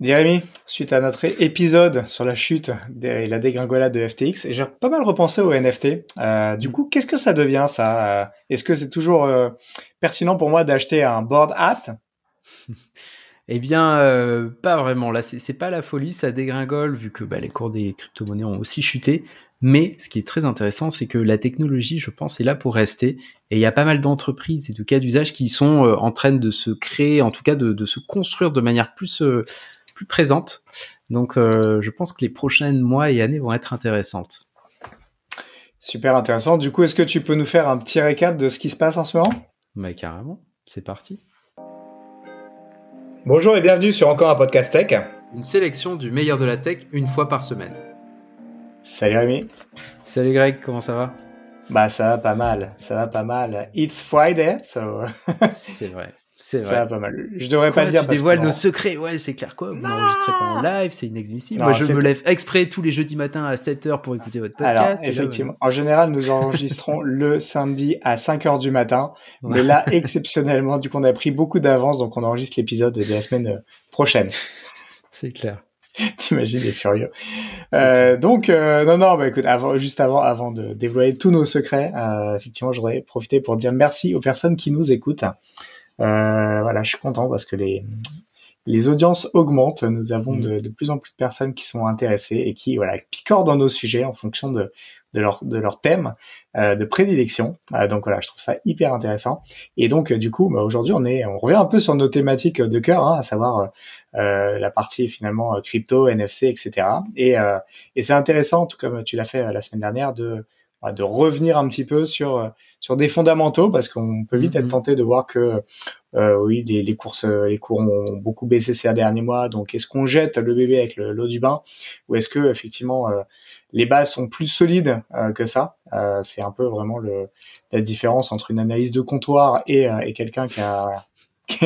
Jérémy, suite à notre épisode sur la chute et la dégringolade de FTX, j'ai pas mal repensé au NFT. Euh, du coup, qu'est-ce que ça devient ça euh, Est-ce que c'est toujours euh, pertinent pour moi d'acheter un board hat? Eh bien, euh, pas vraiment. Là, c'est pas la folie, ça dégringole vu que bah, les cours des crypto-monnaies ont aussi chuté. Mais ce qui est très intéressant, c'est que la technologie, je pense, est là pour rester. Et il y a pas mal d'entreprises et de cas d'usage qui sont en train de se créer, en tout cas de, de se construire de manière plus présente. Donc, euh, je pense que les prochains mois et années vont être intéressantes. Super intéressant. Du coup, est-ce que tu peux nous faire un petit récap de ce qui se passe en ce moment? Mais carrément, c'est parti. Bonjour et bienvenue sur encore un podcast tech. Une sélection du meilleur de la tech une fois par semaine. Salut Rémi. Salut Greg, comment ça va? Bah ça va pas mal, ça va pas mal. It's Friday, so. c'est vrai. C'est vrai. Ça pas mal. Je devrais pas le dire. Tu dévoiles nos secrets. Ouais, c'est clair quoi. Vous n'enregistrez pas en live, c'est inexmissible. Moi, je me lève exprès tous les jeudis matins à 7h pour écouter votre podcast. Alors, effectivement. En général, nous enregistrons le samedi à 5h du matin. Mais là, exceptionnellement, du coup, on a pris beaucoup d'avance, donc on enregistre l'épisode de la semaine euh, prochaine. C'est clair. T'imagines les furieux. Euh, donc euh, non non bah écoute avant juste avant avant de dévoiler tous nos secrets euh, effectivement j'aurais profité pour dire merci aux personnes qui nous écoutent euh, voilà, je suis content parce que les les audiences augmentent. Nous avons mm. de, de, plus en plus de personnes qui sont intéressées et qui voilà picorent dans nos sujets en fonction de de leur de leur thème euh, de prédilection. Euh, donc voilà, je trouve ça hyper intéressant. Et donc du coup, bah, aujourd'hui, on est on revient un peu sur nos thématiques de cœur, hein, à savoir euh, la partie finalement crypto, NFC, etc. Et et c'est intéressant, tout comme tu l'as fait la semaine dernière, de de revenir un petit peu sur euh, sur des fondamentaux parce qu'on peut vite être mm-hmm. tenté de voir que euh, oui les, les courses les cours ont beaucoup baissé ces derniers mois. Donc est-ce qu'on jette le bébé avec l'eau du bain ou est-ce que effectivement euh, les bases sont plus solides euh, que ça? C'est un peu vraiment le la différence entre une analyse de comptoir et, et quelqu'un qui a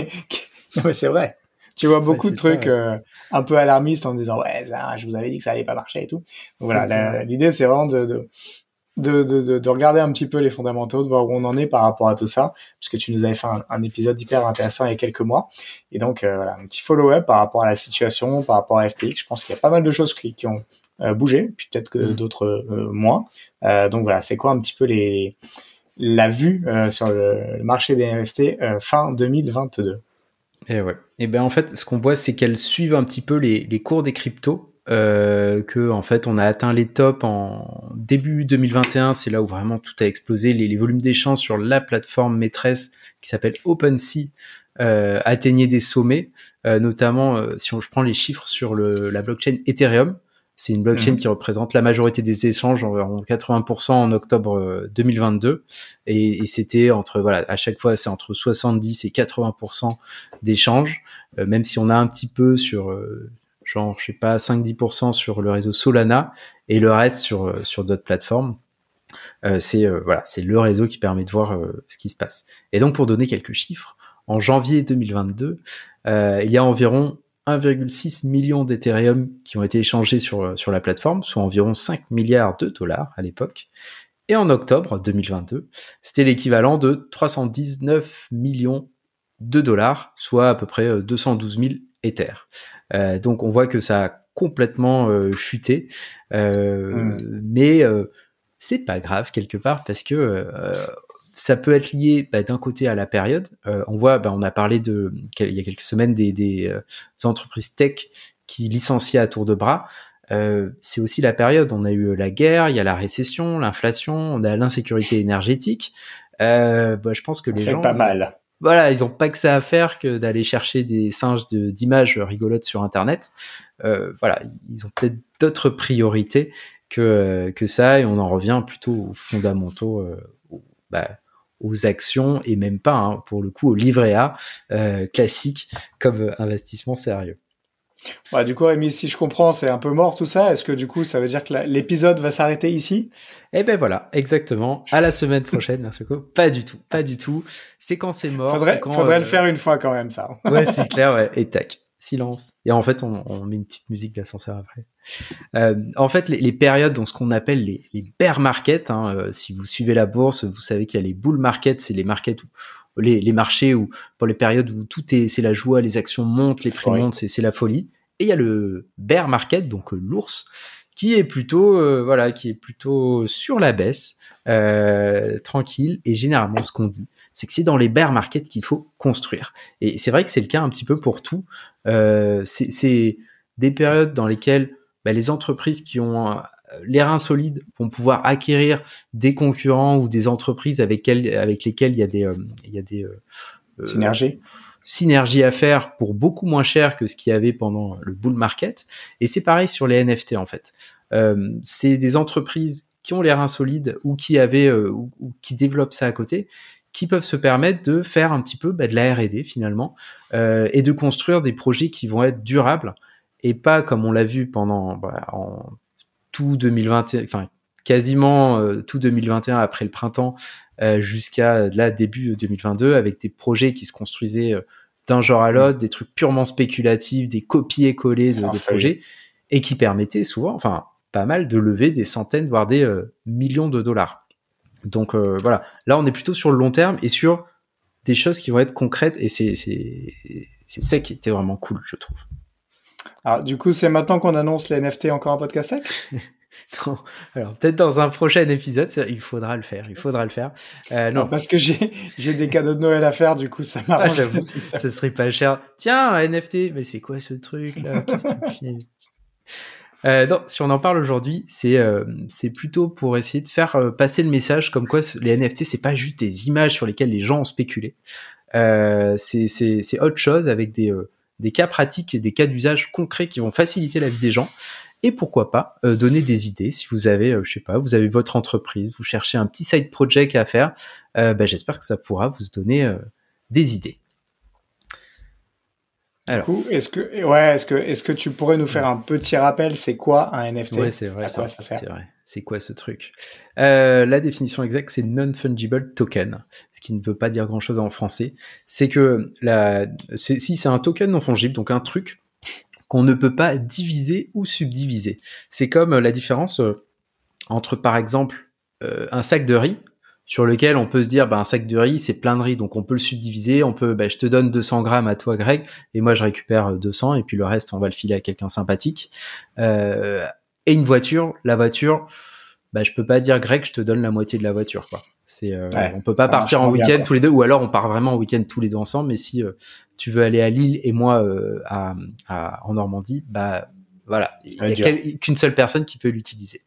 non c'est vrai. Tu vois beaucoup de trucs un peu alarmistes en disant ouais ça, je vous avais dit que ça allait pas marcher et tout. Donc voilà l'idée c'est vraiment de, de de, de, de, regarder un petit peu les fondamentaux, de voir où on en est par rapport à tout ça, puisque tu nous avais fait un, épisode hyper intéressant il y a quelques mois. Et donc, euh, voilà, un petit follow-up par rapport à la situation, par rapport à FTX. Je pense qu'il y a pas mal de choses qui, qui ont euh, bougé, puis peut-être que mm. d'autres euh, moins. donc voilà, c'est quoi un petit peu les la vue sur le, marché des NFT fin 2022 et ouais. Et ben en fait, ce qu'on voit, c'est qu'elles suivent un petit peu les, les cours des cryptos euh, que en fait on a atteint les tops en début 2021, c'est là où vraiment tout a explosé, les, les volumes d'échanges sur la plateforme maîtresse qui s'appelle OpenSea euh, atteignaient des sommets, euh, notamment euh, si on, je prends les chiffres sur le, la blockchain Ethereum, c'est une blockchain mhm. qui représente la majorité des échanges, environ 80% en octobre 2022, euh, et, et c'était entre voilà à chaque fois c'est entre 70 et 80% d'échanges, euh, même si on a un petit peu sur genre je sais pas 5-10% sur le réseau Solana et le reste sur euh, sur d'autres plateformes. Euh, c'est euh, voilà, c'est le réseau qui permet de voir ce qui se passe. Et donc pour donner quelques chiffres, en janvier 2022, il y a environ 1,6 million d'Ethereum qui ont été échangés sur sur la plateforme, soit environ 5 milliards de dollars à l'époque. Et en octobre 2022, c'était l'équivalent de 319 millions de dollars, soit à peu près 212 000 Ether. Euh, donc on voit que ça a complètement euh, chuté, euh, hmm. mais c'est pas grave quelque part parce que ça peut être lié bah, d'un côté à la période. on voit, bah, on a parlé de il y a quelques semaines des, des entreprises tech qui licenciaient à tour de bras. Euh, c'est aussi la période. On a eu la guerre, il y a la récession, l'inflation, on a l'insécurité énergétique. Euh, bah, je pense que ça les fait gens pas mal voilà, ils ont pas que ça à faire que d'aller chercher des singes d'images rigolotes sur Internet. Euh, voilà, ils ont peut-être d'autres priorités que, que ça, et on en revient plutôt aux fondamentaux, euh, bah, aux actions, et même pas, hein, pour le coup, au livret A euh, classique comme investissement sérieux. Bah, du coup, Rémi, si je comprends, c'est un peu mort tout ça. Est-ce que du coup, ça veut dire que l'épisode va s'arrêter ici? Eh ben voilà, exactement. À la semaine prochaine, merci beaucoup. Pas du tout, pas du tout. C'est quand c'est mort. Faudrait, quand, faudrait le euh, faire une fois quand même, ça. ouais, c'est clair, ouais. Et tac, silence. Et en fait, on, on met une petite musique d'ascenseur après. Euh, en fait, les, les, périodes dans ce qu'on appelle les, les bear markets, hein, euh, si vous suivez la bourse, vous savez qu'il y a les bull markets, c'est les markets où les, les, marchés où pour les périodes où tout est c'est la joie, les actions montent, les prix montent, c'est la folie. Et il y a le bear market, donc l'ours, qui est plutôt voilà, qui est plutôt sur la baisse, tranquille. Et généralement, ce qu'on dit, c'est que c'est dans les bear markets qu'il faut construire. Et c'est vrai que c'est le cas un petit peu pour tout. c'est des périodes dans lesquelles bah, les entreprises qui ont les reins solides vont pouvoir acquérir des concurrents ou des entreprises avec, avec lesquelles il y a des, euh, il y a des euh, euh, synergies synergie à faire pour beaucoup moins cher que ce qu'il y avait pendant le bull market. Et c'est pareil sur les NFT en fait. c'est des entreprises qui ont les reins solides ou qui avaient ou, qui développent ça à côté, qui peuvent se permettre de faire un petit peu bah, de la R&D finalement et de construire des projets qui vont être durables et pas comme on l'a vu pendant bah, en tout 2021, enfin quasiment euh, tout 2021 après le printemps euh, jusqu'à là début 2022 avec des projets qui se construisaient euh, d'un genre à l'autre, des trucs purement spéculatifs, des copier-coller de, de, projets et qui permettaient souvent, enfin pas mal, de lever des centaines voire des millions de dollars. Donc voilà, là on est plutôt sur le long terme et sur des choses qui vont être concrètes et c'est c'est ça qui était vraiment cool, je trouve. Alors, du coup, c'est maintenant qu'on annonce les NFT encore un podcast tech non. Alors peut-être dans un prochain épisode, il faudra le faire. Il faudra le faire. Euh, non. parce que j'ai j'ai des cadeaux de Noël à faire, du coup ça m'arrange. Ah, ça. ça. serait pas cher. Tiens, un NFT, mais c'est quoi ce truc là? Qu'est-ce que euh, non, si on en parle aujourd'hui, c'est euh, c'est plutôt pour essayer de faire euh, passer le message comme quoi les NFT c'est pas juste des images sur lesquelles les gens ont spéculé. Euh, c'est c'est autre chose avec des euh, des cas pratiques et des cas d'usage concrets qui vont faciliter la vie des gens. Et pourquoi pas euh, donner des idées si vous avez, euh, je sais pas, vous avez votre entreprise, vous cherchez un petit side project à faire, euh, bah, j'espère que ça pourra vous donner des idées. Alors. Du coup, est-ce que, ouais, est-ce que, est-ce que tu pourrais nous faire un petit rappel, c'est quoi un NFT Ouais, c'est vrai, c'est vrai. C'est quoi ce truc? La définition exacte, c'est non-fungible token, ce qui ne veut pas dire grand-chose en français. C'est que la, si c'est un token non fungible, donc un truc qu'on ne peut pas diviser ou subdiviser. C'est comme la différence euh, entre, par exemple, euh, un sac de riz sur lequel on peut se dire, bah, un sac de riz, c'est plein de riz, donc on peut le subdiviser, on peut, bah, je te donne 200 grammes à toi, Greg, et moi je récupère 200, et puis le reste, on va le filer à quelqu'un sympathique. Euh, et une voiture, la voiture, bah, je peux pas dire, Greg, je te donne la moitié de la voiture, quoi. C'est, euh, on peut pas partir en week-end tous les deux, ou alors on part vraiment en week-end tous les deux ensemble. Mais si euh, tu veux aller à Lille et moi euh, à, à, en Normandie, bah voilà, il y a qu'une seule personne qui peut l'utiliser.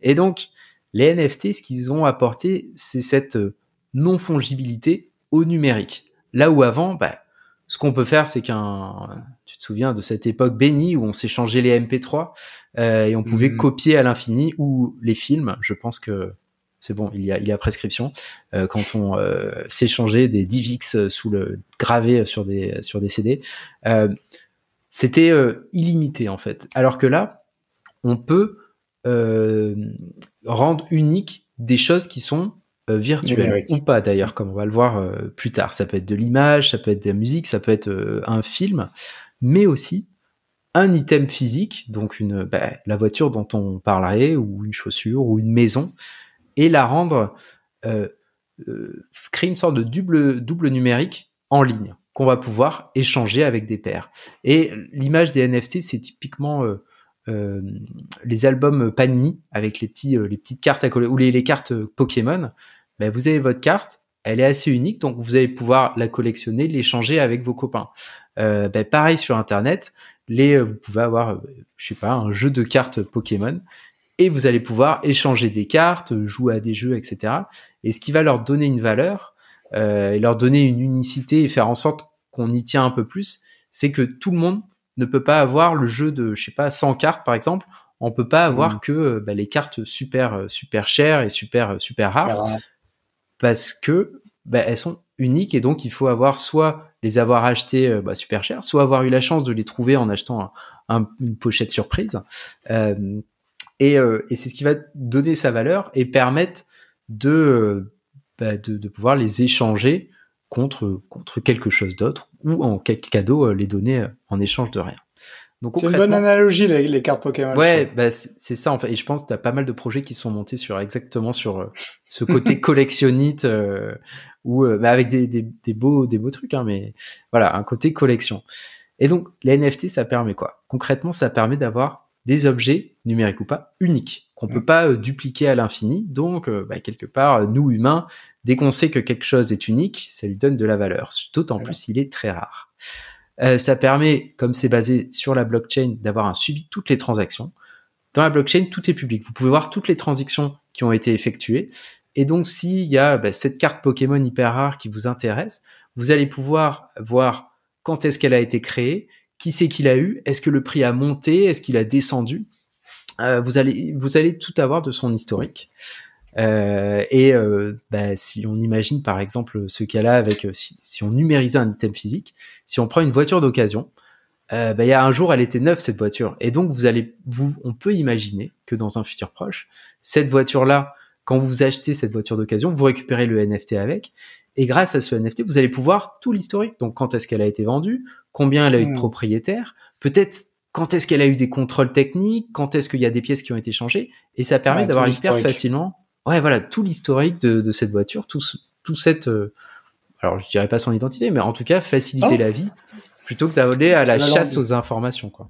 Et donc les NFT, ce qu'ils ont apporté, c'est cette euh, non fongibilité au numérique. Là où avant, bah, ce qu'on peut faire, c'est qu'un, tu te souviens de cette époque bénie où on s'échangeait les MP3 euh, et on pouvait mhm. copier à l'infini ou les films. Je pense que c'est bon, il y a, il y a prescription. Euh, quand on euh, s'échangeait des DivX sous le gravé sur des sur des CD, euh, c'était euh, illimité en fait. Alors que là, on peut euh, rendre unique des choses qui sont virtuelles ou pas d'ailleurs, comme on va le voir plus tard. Ça peut être de l'image, ça peut être de la musique, ça peut être un film, mais aussi un item physique, donc une bah, la voiture dont on parlerait, ou une chaussure, ou une maison, et la rendre euh, euh, créer une sorte de double double numérique en ligne qu'on va pouvoir échanger avec des pairs. Et l'image des NFT, c'est typiquement euh, euh, les albums Panini avec les petits les petites cartes à coller ou les, les cartes Pokémon. Ben, vous avez votre carte, elle est assez unique, donc vous allez pouvoir la collectionner, l'échanger avec vos copains. Euh, ben, pareil sur Internet, les, vous pouvez avoir, je sais pas, un jeu de cartes Pokémon et vous allez pouvoir échanger des cartes, jouer à des jeux, etc. Et ce qui va leur donner une valeur euh, et leur donner une unicité et faire en sorte qu'on y tient un peu plus, c'est que tout le monde ne peut pas avoir le jeu de, je sais pas, 100 cartes par exemple. On peut pas avoir mmh. que euh, bah, les cartes super euh, super chères et super euh, super rares parce que bah, elles sont uniques et donc il faut avoir soit les avoir achetées bah, super chères, soit avoir eu la chance de les trouver en achetant un, une pochette surprise. Euh, et, euh, et c'est ce qui va donner sa valeur et permettre de, euh, bah, de, de, pouvoir les échanger contre, contre quelque chose d'autre ou en cadeau euh, les donner en échange de rien. Donc, c'est une bonne analogie les, les cartes Pokémon. Ouais, bah, c'est ça en fait. Et je pense que tu as pas mal de projets qui sont montés sur exactement sur ce côté collectionnite ou bah, avec des, des, des, beaux des beaux trucs, hein, mais voilà un côté collection. Et donc, les NFT, ça permet quoi? Concrètement, ça permet d'avoir des objets, numériques ou pas, uniques, qu'on peut pas euh, dupliquer à l'infini. Donc, euh, bah, quelque part, nous, humains, dès qu'on sait que quelque chose est unique, ça lui donne de la valeur. D'autant plus s'il est très rare. Euh, ça permet, comme c'est basé sur la blockchain, d'avoir un suivi de toutes les transactions. Dans la blockchain, tout est public. Vous pouvez voir toutes les transactions qui ont été effectuées. Et donc, s'il y a bah, cette carte Pokémon hyper rare qui vous intéresse, vous allez pouvoir voir quand est-ce qu'elle a été créée, qui c'est qu'il a eu, est-ce que le prix a monté, est-ce qu'il a descendu. Euh, vous allez vous allez tout avoir de son historique. Euh, et euh, bah, si on imagine par exemple ce cas-là avec si, on numérisait un item physique, si on prend une voiture d'occasion, bah, il y a un jour elle était neuve cette voiture et donc vous allez vous on peut imaginer que dans un futur proche cette voiture là quand vous achetez cette voiture d'occasion vous récupérez le NFT avec et grâce à ce NFT, vous allez pouvoir tout l'historique. Donc, quand est-ce qu'elle a été vendue, combien elle a eu de hmm. propriétaires, peut-être quand est-ce qu'elle a eu des contrôles techniques, quand est-ce qu'il y a des pièces qui ont été changées, et ça permet d'avoir hyper facilement, ouais, voilà, tout l'historique de, cette voiture, tout, tout cette, euh, alors je dirais pas son identité, mais en tout cas faciliter oh. la vie plutôt que d'aller à la chasse aux informations, quoi.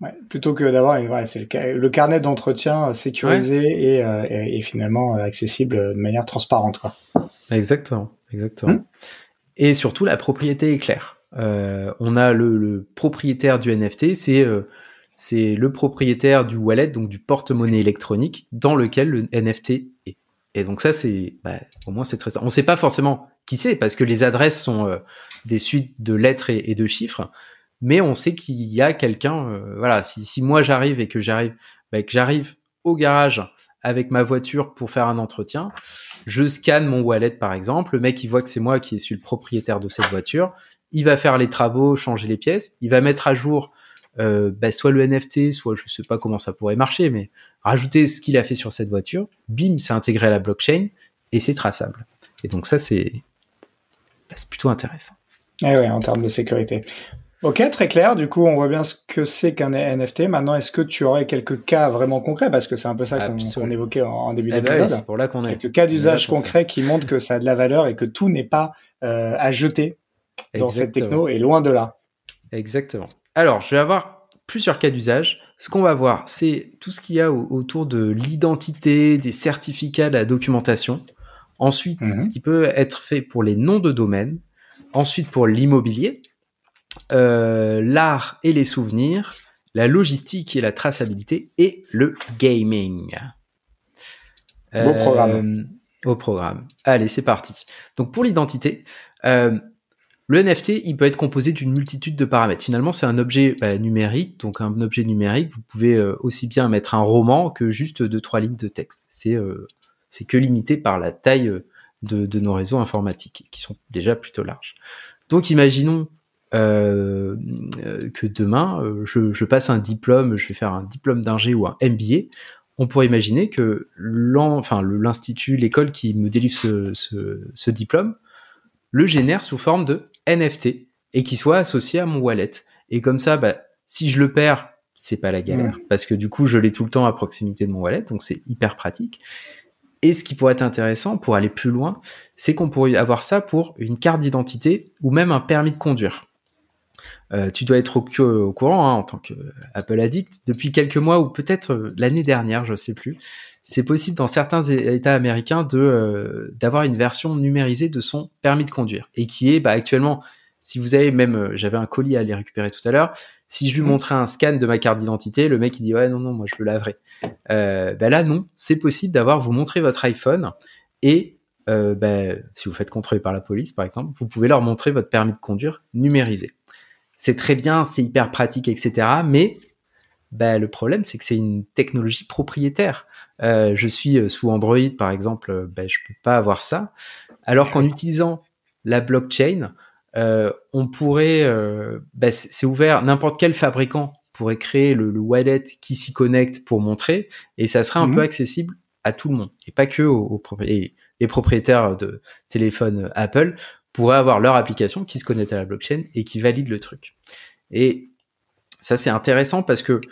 Ouais, plutôt que d'avoir ouais, c'est le, le, carnet d'entretien sécurisé et, euh, et, finalement accessible de manière transparente quoi. Exactement, exactement. Et surtout, la propriété est claire. Euh, on a le, propriétaire du NFT, c'est euh, c'est le propriétaire du wallet, donc du porte-monnaie électronique, dans lequel le NFT est. Et donc ça, c'est bah, au moins c'est très. On ne sait pas forcément qui c'est parce que les adresses sont euh, des suites de lettres et, de chiffres, mais on sait qu'il y a quelqu'un. voilà, si, si moi j'arrive et que j'arrive, bah, que j'arrive au garage avec ma voiture pour faire un entretien, je scanne mon wallet par exemple, le mec il voit que c'est moi qui suis le propriétaire de cette voiture, il va faire les travaux, changer les pièces, il va mettre à jour euh, bah, soit le NFT, soit je sais pas comment ça pourrait marcher, mais rajouter ce qu'il a fait sur cette voiture, bim, c'est intégré à la blockchain et c'est traçable. Et donc ça c'est bah, plutôt intéressant. Eh ouais, en termes de sécurité. Ok, très clair. Du coup, on voit bien ce que c'est qu'un NFT. Maintenant, est-ce que tu aurais quelques cas vraiment concrets? Parce que c'est un peu ça qu'on évoquait en, début eh ben d'épisode. pour là qu'on Quelques cas d'usage concrets qui montrent que ça a de la valeur et que tout n'est pas euh, à jeter dans cette techno et loin de là. Exactement. Alors, je vais avoir plusieurs cas d'usage. Ce qu'on va voir, c'est tout ce qu'il y a autour de l'identité, des certificats, de la documentation. Ensuite, mhm. ce qui peut être fait pour les noms de domaine. Ensuite, pour l'immobilier euh, l'art et les souvenirs, la logistique et la traçabilité et le gaming. Au programme. Euh, au programme. Allez, c'est parti. Donc pour l'identité, euh, le NFT, il peut être composé d'une multitude de paramètres. Finalement, c'est un objet bah, numérique, donc un objet numérique, vous pouvez aussi bien mettre un roman que juste deux trois lignes de texte. C'est c'est que limité par la taille de, de, nos réseaux informatiques, qui sont déjà plutôt larges. Donc imaginons euh, que demain, euh, je, passe un diplôme, je vais faire un diplôme d'ingé ou un MBA, on pourrait imaginer que l'institut, l'école qui me délivre ce, diplôme, le génère sous forme de NFT et qui soit associé à mon wallet. Et comme ça, bah, si je le perds, c'est pas la galère mmh. parce que du coup, je l'ai tout le temps à proximité de mon wallet, donc c'est hyper pratique. Et ce qui pourrait être intéressant pour aller plus loin, c'est qu'on pourrait avoir ça pour une carte d'identité ou même un permis de conduire. Euh, tu dois être au, courant hein, en tant que Apple Addict. Depuis quelques mois ou peut-être euh, l'année dernière, je sais plus, c'est possible dans certains États américains de euh, d'avoir une version numérisée de son permis de conduire et qui est bah, actuellement, si vous avez même, j'avais un colis à aller récupérer tout à l'heure. Si je lui mmh. montrais un scan de ma carte d'identité, le mec il dit ouais non non moi je veux la vraie. bah là non, c'est possible d'avoir vous montrer votre iPhone et bah, si vous faites contrôler par la police par exemple, vous pouvez leur montrer votre permis de conduire numérisé c'est très bien, c'est hyper pratique, etc. Mais bah, le problème, c'est que c'est une technologie propriétaire. Euh, je suis euh, sous Android, par exemple, euh, bah, je peux pas avoir ça. Alors qu'en utilisant la blockchain, on pourrait, bah, c'est ouvert, n'importe quel fabricant pourrait créer le, wallet qui s'y connecte pour montrer, et ça serait un peu mhm. accessible à tout le monde, et pas que aux, les propriétaires de téléphones Apple pourraient avoir leur application qui se connecte à la blockchain et qui valide le truc. Et ça, c'est intéressant parce que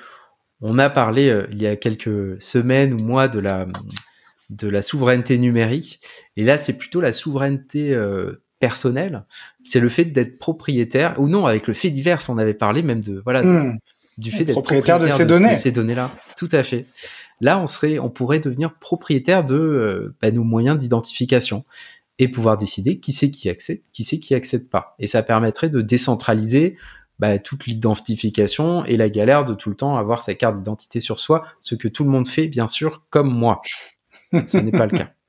on a parlé euh, il y a quelques semaines ou mois de la, de la souveraineté numérique. Et là, c'est plutôt la souveraineté euh, personnel, c'est le fait d'être propriétaire ou non avec le fait divers. On avait parlé même de voilà Hmm. du fait d'être Propriétaire de ces données. ces données-là. Tout à fait. Là, on serait, on pourrait devenir propriétaire de euh, bah, nos moyens d'identification et pouvoir décider qui c'est qui accède, qui c'est qui accède pas. Et ça permettrait de décentraliser bah, toute l'identification et la galère de tout le temps avoir sa carte d'identité sur soi, ce que tout le monde fait, bien sûr, comme moi. Ce n'est pas le cas.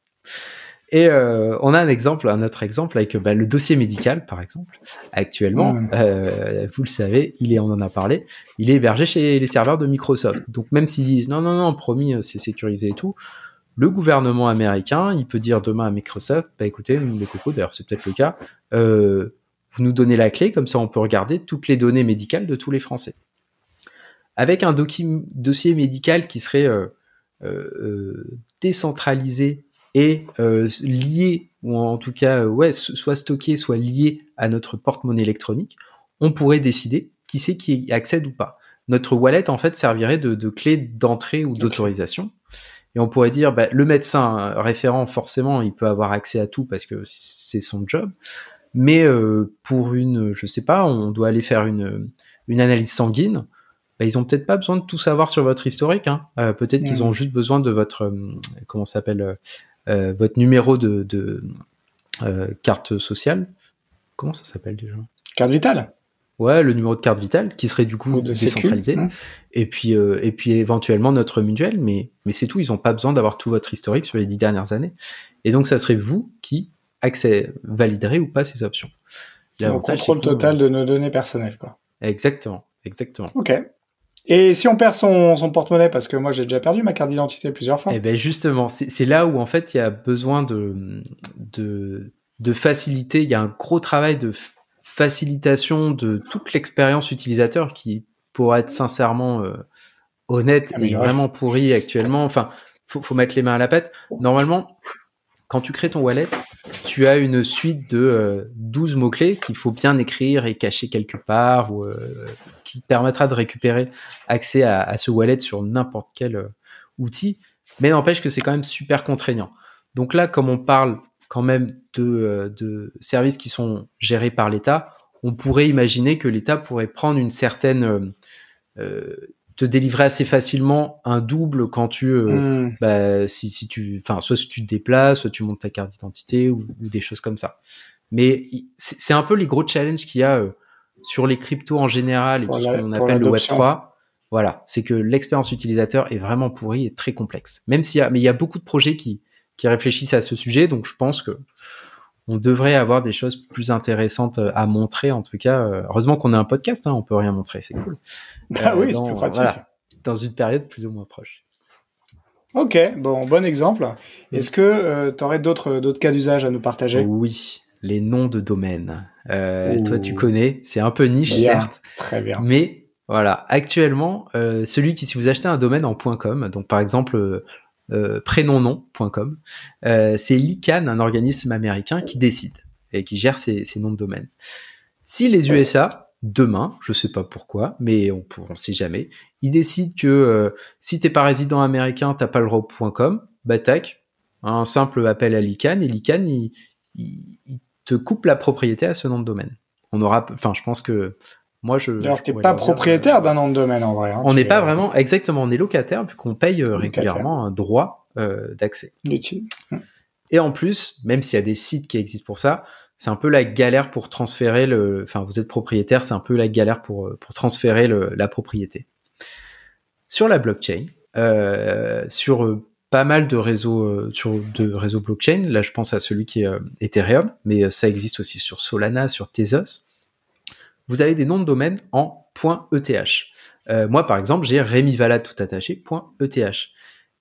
Et euh, on a un exemple, un autre exemple avec bah, le dossier médical, par exemple. Actuellement, euh, vous le savez, il est, on en a parlé, il est hébergé chez les serveurs de Microsoft. Donc même s'ils disent non, non, non, promis, euh, c'est sécurisé et tout, le gouvernement américain, il peut dire demain à Microsoft, bah écoutez, nous, les cocos, d'ailleurs c'est peut-être le cas, euh, vous nous donnez la clé, comme ça on peut regarder toutes les données médicales de tous les Français. Avec un dossier médical qui serait euh, euh, décentralisé et lié, ou en tout cas, ouais, soit stocké, soit lié à notre porte-monnaie électronique, on pourrait décider qui c'est qui y accède ou pas. Notre wallet, en fait, servirait de, de clé d'entrée ou d'autorisation. Et on pourrait dire, bah, le médecin euh, référent, forcément, il peut avoir accès à tout parce que c'est son job. Mais euh, pour une, je sais pas, on doit aller faire une, une analyse sanguine, bah, ils ont peut-être pas besoin de tout savoir sur votre historique. Hein. Euh, peut-être qu'ils ont juste besoin de votre, euh, comment s'appelle, euh, euh, votre numéro de, de euh, carte sociale. Comment ça s'appelle déjà? Carte vitale? Ouais, le numéro de carte vitale qui serait du coup sécu. décentralisé. Et puis, euh, et puis éventuellement notre mutuelle, mais, mais c'est tout. Ils n'ont pas besoin d'avoir tout votre historique sur les dix dernières années. Et donc, ça serait vous qui accès, validerez ou pas ces options. L'avantage, contrôle total de nos données personnelles, quoi. Exactement, exactement. Ok. Et si on perd son, son porte-monnaie, parce que moi j'ai déjà perdu ma carte d'identité plusieurs fois. Et ben justement, c'est là où en fait il y a besoin de, de, de faciliter. Il y a un gros travail de facilitation de toute l'expérience utilisateur qui, pour être sincèrement euh, honnête, est Amélioré. vraiment pourri actuellement. Enfin, faut, faut mettre les mains à la pâte. Normalement, quand tu crées ton wallet, tu as une suite de euh, 12 mots-clés qu'il faut bien écrire et cacher quelque part ou euh, qui permettra de récupérer accès à, à ce wallet sur n'importe quel euh, outil. Mais n'empêche que c'est quand même super contraignant. Donc là, comme on parle quand même de, euh, de services qui sont gérés par l'État, on pourrait imaginer que l'État pourrait prendre une certaine... euh, euh, te délivrer assez facilement un double quand tu... euh, Hmm. bah, si, si tu, enfin, soit si tu te déplaces, soit tu montes ta carte d'identité ou, ou des choses comme ça. Mais c'est un peu les gros challenges qu'il y a euh, sur les cryptos en général et Pour tout ce qu'on appelle le Web l'adoption. 3. Voilà, c'est que l'expérience utilisateur est vraiment pourrie et très complexe. Même s'il y a, mais il y a beaucoup de projets qui, qui réfléchissent à ce sujet, donc je pense que on devrait avoir des choses plus intéressantes euh, à montrer. En tout cas, euh, heureusement qu'on a un podcast, hein, on peut rien montrer, c'est cool. Ah Euh, oui, c'est plus pratique. voilà, dans une période plus ou moins proche. Ok, bon, bon exemple. Est-ce que tu aurais d'autres d'autres cas d'usage à nous partager? Oui, les noms de domaine. Euh, Ouh. toi, tu connais, c'est un peu niche, Bien. certes, Très bien. mais voilà, actuellement, euh, celui qui, si vous achetez un domaine en .com, donc par exemple euh, prénomnom.com, euh, c'est l'ICANN, un organisme américain qui décide et qui gère ces, noms de domaine. Si les USA, demain, je sais pas pourquoi, mais on ne sait jamais, ils décident que euh, si t'es pas résident américain, t'as pas le .com, bah un simple appel à l'ICANN et l'ICANN, il te coupe la propriété à ce nom de domaine. On aura, enfin, je pense que moi, je. D'ailleurs, je t'es pas propriétaire euh, d'un nom de domaine en vrai. hein. On n'est es, pas euh, vraiment, exactement, on est locataire vu qu'on paye euh, Locataire. régulièrement un droit euh, d'accès. utile. Et en plus, même s'il y a des sites qui existent pour ça, c'est un peu la galère pour transférer le. Enfin, vous êtes propriétaire, c'est un peu la galère pour, pour transférer le- la propriété. Sur la blockchain, euh, sur pas mal de réseaux, euh, sur de réseaux blockchain, là je pense à celui qui est Ethereum, mais ça existe aussi sur Solana, sur Tezos. Vous avez des noms de domaine en .eth. Euh, moi, par exemple, j'ai Rémi Valade tout attaché .eth.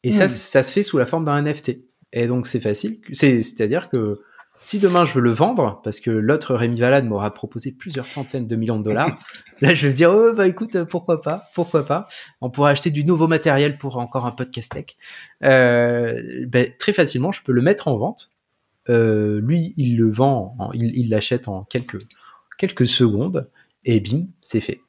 Et ça, Hmm. ça se fait sous la forme d'un NFT. Et donc c'est facile. C'est, c'est-à-dire que si demain je veux le vendre, parce que l'autre Rémi Valade m'aura proposé plusieurs centaines de millions de dollars, là je vais me dire, oh bah écoute, pourquoi pas, pourquoi pas. On pourrait acheter du nouveau matériel pour encore un podcast tech. Euh, ben, très facilement, je peux le mettre en vente. Euh, lui, il le vend, en- il il l'achète en quelques, quelques secondes, et bim, c'est fait.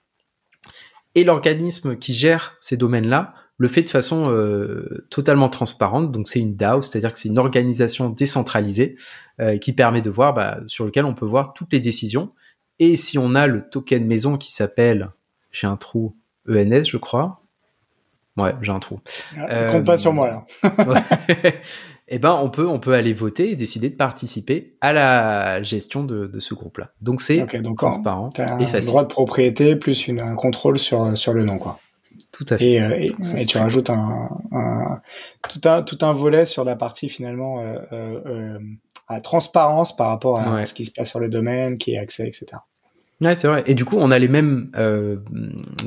Et l'organisme qui gère ces domaines-là le fait de façon euh, totalement transparente. Donc c'est une DAO, c'est-à-dire que c'est une organisation décentralisée euh, qui permet de voir, bah, sur lequel on peut voir toutes les décisions. Et si on a le token maison qui s'appelle, j'ai un trou ENS, je crois. Ouais, j'ai un trou. Ah, compte pas sur moi là. eh ben on peut on peut aller voter et décider de participer à la gestion de, de ce groupe-là. Donc c'est transparent et facile. Droit de propriété plus une, un contrôle sur sur le nom quoi. Tout à fait. Et, euh, et, tu rajoutes un, un, tout un tout un volet sur la partie finalement euh, euh, à transparence par rapport à ce qui se passe sur le domaine, qui est accès, etc. Ouais, c'est vrai. Et du coup, on a les mêmes.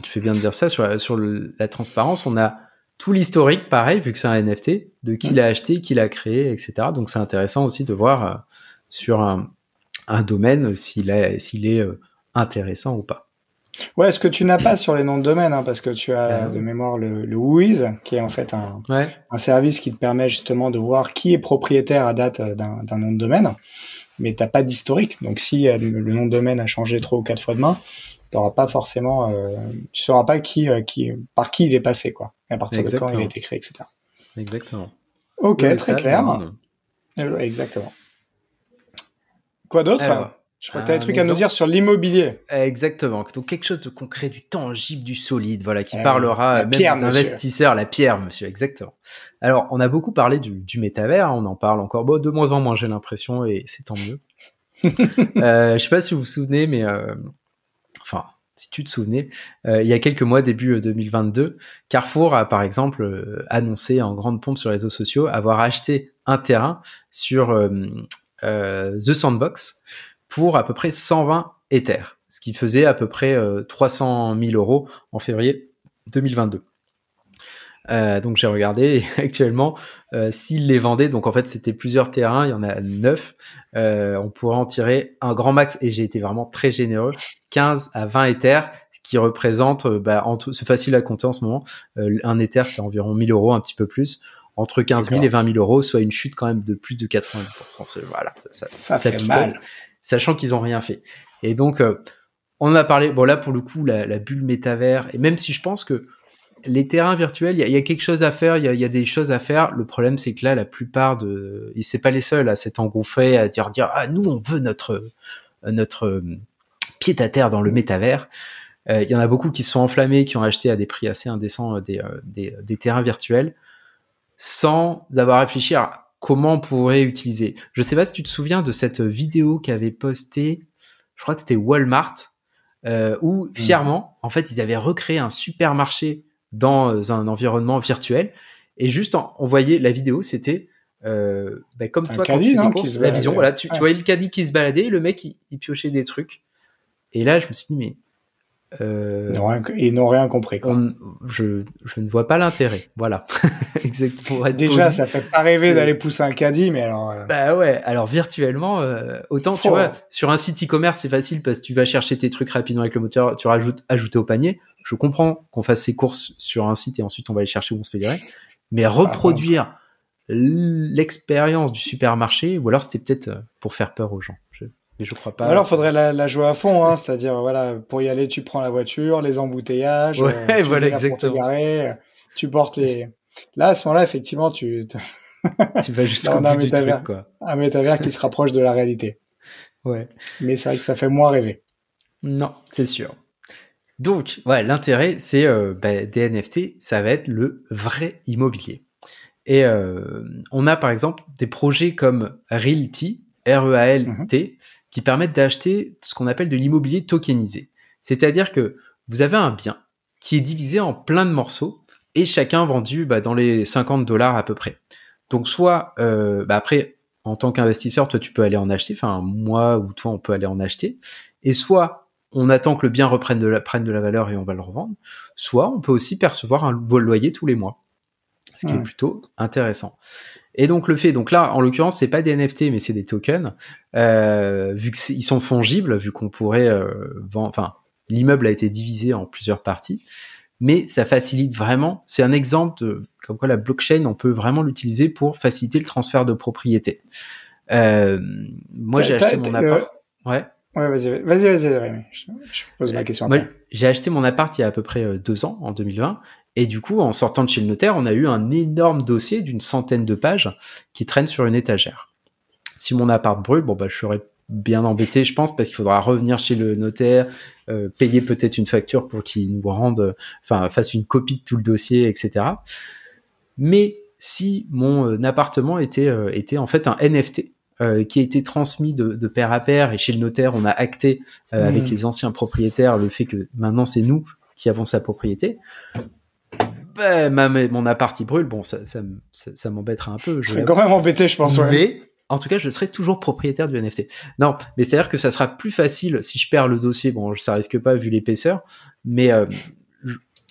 tu fais bien de dire ça sur sur la transparence. On a tout l'historique, pareil, vu que c'est un NFT, de qui l'a acheté, qui l'a créé, etc. Donc c'est intéressant aussi de voir sur un, un domaine s'il est, s'il est intéressant ou pas. Ouais, ce que tu n'as pas sur les noms de domaine, hein, parce que tu as ah de mémoire le, le Whois, qui est en fait un, un, service qui te permet justement de voir qui est propriétaire à date euh, d'un nom de domaine, mais t'as pas d'historique. Donc si euh, le nom de domaine a changé trois ou quatre fois de main, t'auras pas forcément, euh, tu sauras pas qui, euh, qui, par qui il est passé, quoi, à partir de quand il a été créé, etc. Exactement. Ok, très clair. Exactement. Quoi d'autre je crois que tu as des trucs à nous dire sur l'immobilier. Exactement. Donc quelque chose de concret, du tangible, du solide, voilà, qui eh parlera même pierre, investisseurs, la pierre, monsieur. Exactement. Alors, on a beaucoup parlé du, du métavers, on en parle encore bon, de moins en moins, j'ai l'impression, et c'est tant mieux. euh, je sais pas si vous vous souvenez, mais euh, enfin, si tu te souvenais, euh, il y a quelques mois, début 2022, euh, Carrefour a par exemple euh, annoncé en grande pompe sur les réseaux sociaux avoir acheté un terrain sur The Sandbox pour à peu près 120 Ethers, ce qui faisait à peu près 300 000 euros en février 2022. Euh, donc j'ai regardé et actuellement, euh, s'ils les vendaient, donc en fait c'était plusieurs terrains, il y en a neuf, euh, on pourrait en tirer un grand max et j'ai été vraiment très généreux, 15 à 20 Ethers, ce qui représente, euh, bah, c'est facile à compter en ce moment, euh, un Ether c'est environ 1000 euros, un petit peu plus, entre 15 000 et 20 000 euros, soit une chute quand même de plus de 80%. Voilà, ça, ça, ça fait mal sachant qu'ils ont rien fait. Et donc, euh, on a parlé, bon là pour le coup, la, bulle métavers, et même si je pense que les terrains virtuels, il y, a quelque chose à faire, il y a, des choses à faire. Le problème, c'est que là, la plupart de, et c'est pas les seuls à s'être engouffrés, à dire, ah, nous, on veut notre, notre euh, pied à terre dans le métavers. Euh, il y en a beaucoup qui se sont enflammés, qui ont acheté à des prix assez indécents des, des, des terrains virtuels, sans avoir réfléchi à comment on pourrait utiliser. Je sais pas si tu te souviens de cette vidéo qu'avait postée, je crois que c'était Walmart, euh, où mm. fièrement, en fait, ils avaient recréé un supermarché dans euh, un environnement virtuel. Et juste, on voyait la vidéo, c'était euh, bah, comme toi quand tu la vision. Voilà, tu, voyais le caddie qui se baladait, le mec il, piochait des trucs. Et là, je me suis dit mais euh, ils n'ont rien compris. Quoi. je, je, ne vois pas l'intérêt. Voilà. Exactement. Déjà, ça fait pas rêver d'aller pousser un caddie, mais alors. Euh, bah ouais. Alors virtuellement, euh, autant tu vois, sur un site e-commerce, c'est facile parce que tu vas chercher tes trucs rapidement avec le moteur, tu rajoutes ajouter au panier. Je comprends qu'on fasse ses courses sur un site et ensuite on va aller chercher où on se fait virer. Mais ah, reproduire l'expérience du supermarché, ou alors c'était peut-être pour faire peur aux gens. Mais je crois pas. Alors, faudrait la, la jouer à fond, hein, c'est-à-dire, voilà, pour y aller, tu prends la voiture, les embouteillages, ouais, euh, tu voilà, exactement. Garer, tu portes les. Là, à ce moment-là, effectivement, tu. tu vas juste un métavers, quoi. Un métavers qui se rapproche de la réalité. Ouais. Mais c'est vrai que ça fait moins rêver. Non, c'est sûr. Donc, ouais, l'intérêt, c'est euh, bah, des NFT, ça va être le vrai immobilier. Et euh, on a par exemple des projets comme Realty, R-E-A-L-T, mhm qui permettent d'acheter ce qu'on appelle de l'immobilier tokenisé. C'est-à-dire que vous avez un bien qui est divisé en plein de morceaux et chacun vendu bah, dans les 50 dollars à peu près. Donc soit, euh, bah, après, en tant qu'investisseur, toi tu peux aller en acheter, enfin moi ou toi on peut aller en acheter, et soit on attend que le bien reprenne de la, prenne de la valeur et on va le revendre, soit on peut aussi percevoir un loyer tous les mois, ce qui est plutôt intéressant. Et donc le fait, donc là, en l'occurrence, c'est pas des NFT, mais c'est des tokens, euh, vu qu'ils sont fongibles, vu qu'on pourrait, euh, vendre, enfin, l'immeuble a été divisé en plusieurs parties, mais ça facilite vraiment. C'est un exemple de comme quoi la blockchain, on peut vraiment l'utiliser pour faciliter le transfert de propriété. Euh, moi, j'ai acheté mon appart. Ouais. Ouais, vas-y, vas-y, vas-y, Je, pose ma question. j'ai acheté mon appart il y a à peu près euh, deux ans, en 2020, Et du coup, en sortant de chez le notaire, on a eu un énorme dossier d'une centaine de pages qui traîne sur une étagère. Si mon appart brûle, bon bah je serais bien embêté, je pense, parce qu'il faudra revenir chez le notaire, euh, payer peut-être une facture pour qu'il nous rende, enfin fasse une copie de tout le dossier, etc. Mais si mon euh, appartement était euh, était en fait un NFT, qui a été transmis de, père à père et chez le notaire on a acté avec mmh. les anciens propriétaires le fait que maintenant c'est nous qui avons sa propriété ben, mon appart il brûle, bon, ça, ça, ça, m'embêtera un peu. Je vais quand même embêté, je pense. Mais en tout cas, je serai toujours propriétaire du NFT. Non, mais c'est-à-dire que ça sera plus facile si je perds le dossier. Bon, ça risque pas vu l'épaisseur, mais euh,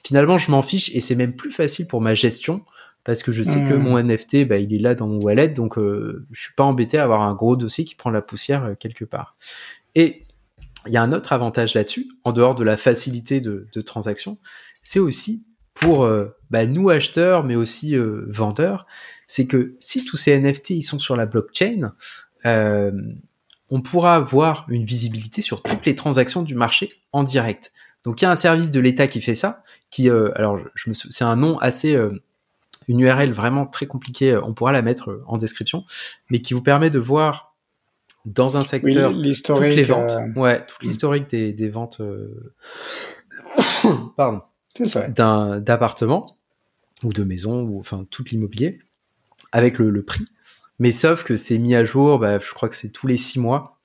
finalement, je m'en fiche et c'est même plus facile pour ma gestion parce que je sais que hmm. mon NFT, bah, il est là dans mon wallet, donc euh, je suis pas embêté à avoir un gros dossier qui prend la poussière euh, quelque part. Et il y a un autre avantage là-dessus, en dehors de la facilité de, de transaction, c'est aussi pour euh, bah, nous acheteurs, mais aussi euh, vendeurs, c'est que si tous ces NFT ils sont sur la blockchain, euh, on pourra avoir une visibilité sur toutes les transactions du marché en direct. Donc il y a un service de l'État qui fait ça, qui alors je me c'est un nom assez une URL vraiment très compliquée, on pourra la mettre en description, mais qui vous permet de voir dans un secteur toutes les ventes, ouais, tout mm. l'historique des, des ventes. Pardon d'un d'appartement ou de maison ou enfin tout l'immobilier avec le, prix. Mais sauf que c'est mis à jour, bah, je crois que c'est tous les six mois,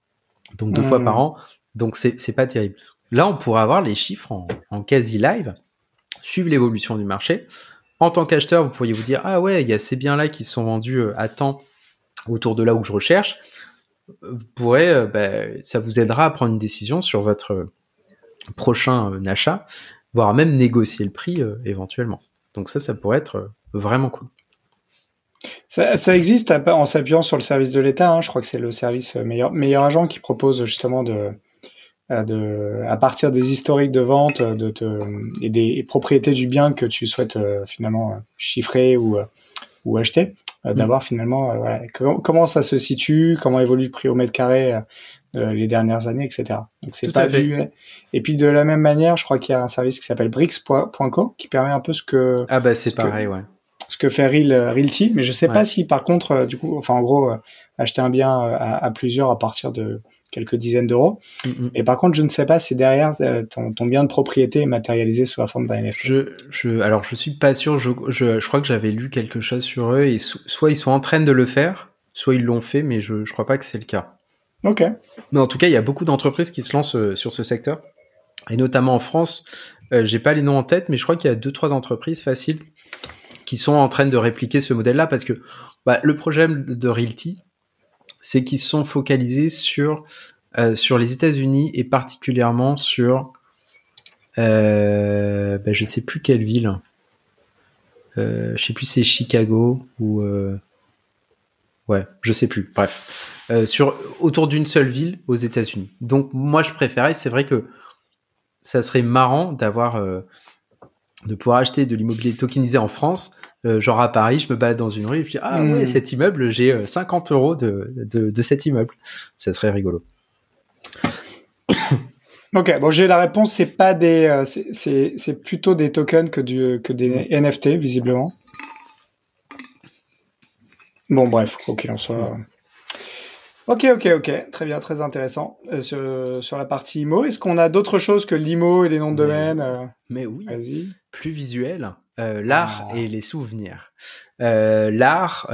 donc deux fois par hmm. an. Donc c'est pas terrible. Là, on pourra avoir les chiffres en, quasi live, suivre l'évolution du marché. En tant qu'acheteur, vous pourriez vous dire ah ouais, il y a ces biens là qui sont vendus euh, à temps autour de là où je recherche. Vous pourrez, euh, bah, ça vous aidera à prendre une décision sur votre prochain euh, achat voire même négocier le prix euh, éventuellement. Donc ça, ça pourrait être euh, vraiment cool. Ça, ça existe en s'appuyant sur le service de l'État. Hein. Je crois que c'est le service euh, meilleur, meilleur agent qui propose justement de, de, à partir des historiques de vente de te, et des propriétés du bien que tu souhaites finalement chiffrer ou, ou acheter, mm. d'avoir finalement voilà, comment ça se situe, comment évolue le prix au mètre carré les dernières années, etc. Donc c'est pas vu. Et puis de la même manière, je crois qu'il y a un service qui s'appelle Brix.co qui permet un peu ce que ah bah c'est pareil, ouais. Ce que fait Real, euh, Realty, mais je sais pas si par contre, euh, du coup, enfin en gros, acheter un bien à, plusieurs à partir de quelques dizaines d'euros. Mm, mm. Et par contre, je ne sais pas si derrière ton, ton, bien de propriété est matérialisé sous la forme d'un NFT. Je, je, alors je suis pas sûr. Je, je, je crois que j'avais lu quelque chose sur eux et soit ils sont en train de le faire, soit ils l'ont fait, mais je, je crois pas que c'est le cas. Ok. Mais en tout cas, il y a beaucoup d'entreprises qui se lancent euh, sur ce secteur. Et notamment en France, euh, j'ai pas les noms en tête, mais je crois qu'il y a deux, trois entreprises faciles qui sont en train de répliquer ce modèle-là parce que bah, le problème de Realty, c'est qu'ils sont focalisés sur, euh, sur les États-Unis et particulièrement sur, euh, bah, je sais plus quelle ville. Euh, je sais plus c'est Chicago ou ouais, je sais plus. Bref, euh, sur autour d'une seule ville aux États-Unis. Donc moi je préférais, c'est vrai que ça serait marrant d'avoir euh, de pouvoir acheter de l'immobilier tokenisé en France. Euh, genre à Paris, je me balade dans une rue et je dis ah ouais hmm. cet immeuble j'ai 50 euros de, de, de, cet immeuble. Ça serait rigolo. Ok, bon, j'ai la réponse. C'est pas des, c'est plutôt des tokens que du que des NFT visiblement. Bon, bref, quoi qu'il en soit. Ok, ok, ok, très bien, très intéressant. Euh, sur, sur, la partie IMO, est-ce qu'on a d'autres choses que l'IMO et les noms de domaine euh Mais oui, plus visuel, euh, l'art ah. et les souvenirs. l'art,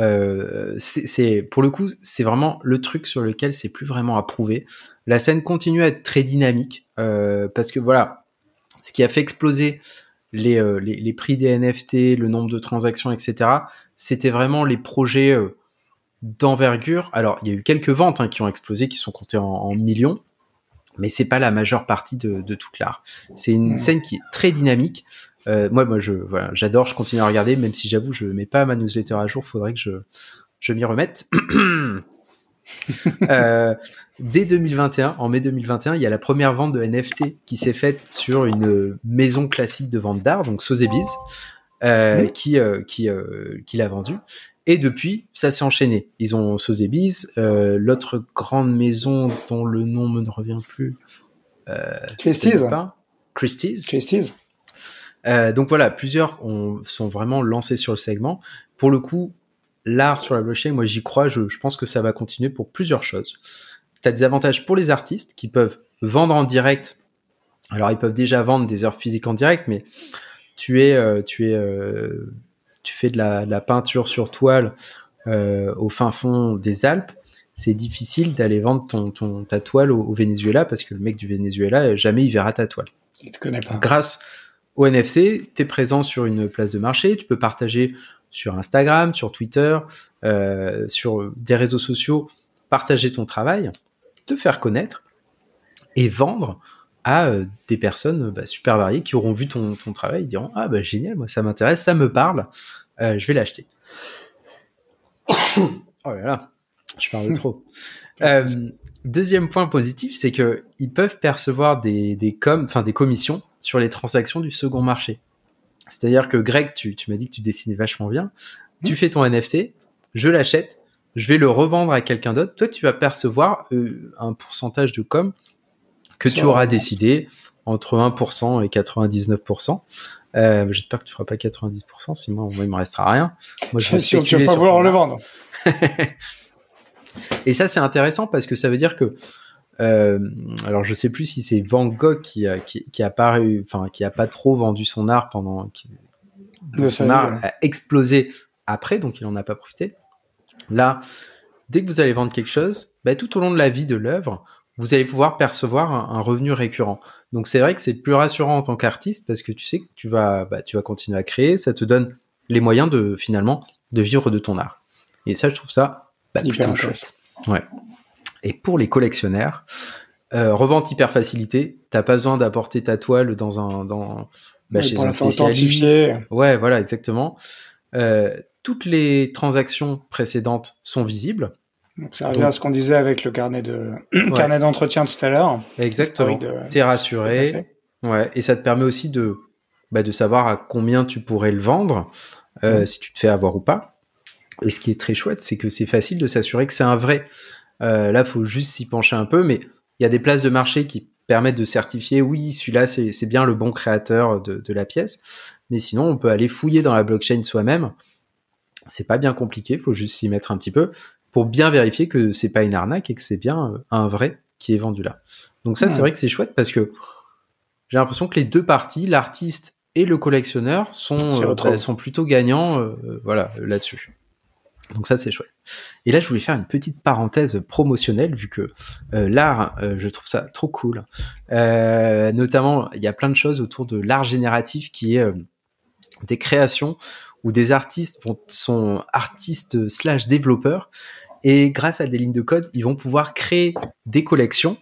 c'est pour le coup, c'est vraiment le truc sur lequel c'est plus vraiment à prouver. La scène continue à être très dynamique parce que voilà, ce qui a fait exploser les, les, les, prix des NFT, le nombre de transactions, etc. C'était vraiment les projets d'envergure. Alors, il y a eu quelques ventes hein, qui ont explosé, qui sont comptées en, millions, mais c'est pas la majeure partie de, toute l'art. C'est une scène qui est très dynamique. Euh, moi, moi, je, voilà, j'adore, je continue à regarder, même si j'avoue, je mets pas ma newsletter à jour. Faudrait que je, je m'y remette. euh, dès 2021, en mai 2021, il y a la première vente de NFT qui s'est faite sur une maison classique de vente d'art, donc Sotheby's, euh, qui, euh, qui, euh, qui l'a vendu. Et depuis, ça s'est enchaîné. Ils ont Sotheby's, euh, l'autre grande maison dont le nom me ne revient plus. Euh, Christie's. Christie's. Christie's. Euh, donc voilà, plusieurs sont vraiment lancés sur le segment. Pour le coup, l'art sur la blockchain, moi j'y crois, je, je, pense que ça va continuer pour plusieurs choses. Tu as des avantages pour les artistes qui peuvent vendre en direct. Alors ils peuvent déjà vendre des heures physiques en direct, mais tu es, euh, tu es, euh, tu fais de la, de la, peinture sur toile euh, au fin fond des Alpes. C'est difficile d'aller vendre ton, ton, ta toile au, au, Venezuela parce que le mec du Venezuela, jamais il verra ta toile. Il te connaît pas. Grâce au NFC, tu es présent sur une place de marché, tu peux partager sur Instagram, sur Twitter, euh, sur des réseaux sociaux, partager ton travail, te faire connaître et vendre à euh, des personnes bah, super variées qui auront vu ton, ton travail et diront ah bah génial moi ça m'intéresse ça me parle euh, je vais l'acheter. Oh là là je parle trop. Euh, deuxième point positif c'est que ils peuvent percevoir des des com enfin des commissions sur les transactions du second marché. C'est-à-dire que Greg tu, tu m'as dit que tu dessinais vachement bien. Tu mmh. fais ton NFT je l'achète je vais le revendre à quelqu'un d'autre. Toi tu vas percevoir euh, un pourcentage de com que tu auras décidé entre 1% et 99%. Euh, J'espère que tu feras pas 90%, sinon moi, il me restera rien. Moi, je si tu vas pas vouloir le vendre. et ça, c'est intéressant parce que ça veut dire que, euh, alors je sais plus si c'est Van Gogh qui qui, qui a pas, enfin, qui a pas trop vendu son art pendant, qui, son art a explosé après, donc il en a pas profité. Là, dès que vous allez vendre quelque chose, bah, tout au long de la vie de l'œuvre, vous allez pouvoir percevoir un, revenu récurrent. Donc c'est vrai que c'est plus rassurant en tant qu'artiste parce que tu sais que tu vas, bah, tu vas continuer à créer, ça te donne les moyens de finalement de vivre de ton art. Et ça, je trouve ça bah, plutôt chouette. Ouais. Et pour les collectionneurs, euh, revente hyper facilité. T'as pas besoin d'apporter ta toile dans un dans bah, chez un spécialiste. Ouais, voilà, exactement. Euh, toutes les transactions précédentes sont visibles. Donc ça revient à ce qu'on disait avec le carnet de carnet d'entretien tout à l'heure. Exactement. T'es rassuré. Ouais. Et ça te permet aussi de bah, de savoir à combien tu pourrais le vendre euh, si tu te fais avoir ou pas. Et ce qui est très chouette, c'est que c'est facile de s'assurer que c'est un vrai. Euh, là, faut juste s'y pencher un peu, mais il y a des places de marché qui permettent de certifier oui, celui-là c'est bien le bon créateur de, de la pièce. Mais sinon, on peut aller fouiller dans la blockchain soi-même. C'est pas bien compliqué, faut juste s'y mettre un petit peu pour bien vérifier que c'est pas une arnaque et que c'est bien euh, un vrai qui est vendu là. Donc ça, c'est vrai que c'est chouette parce que j'ai l'impression que les deux parties, l'artiste et le collectionneur, sont, euh, bah, sont plutôt gagnants euh, voilà, là-dessus. Donc ça, c'est chouette. Et là, je voulais faire une petite parenthèse promotionnelle, vu que l'art, je trouve ça trop cool. notamment, il y a plein de choses autour de l'art génératif qui est des créations où des artistes vont, sont artistes slash développeurs et grâce à des lignes de code, ils vont pouvoir créer des collections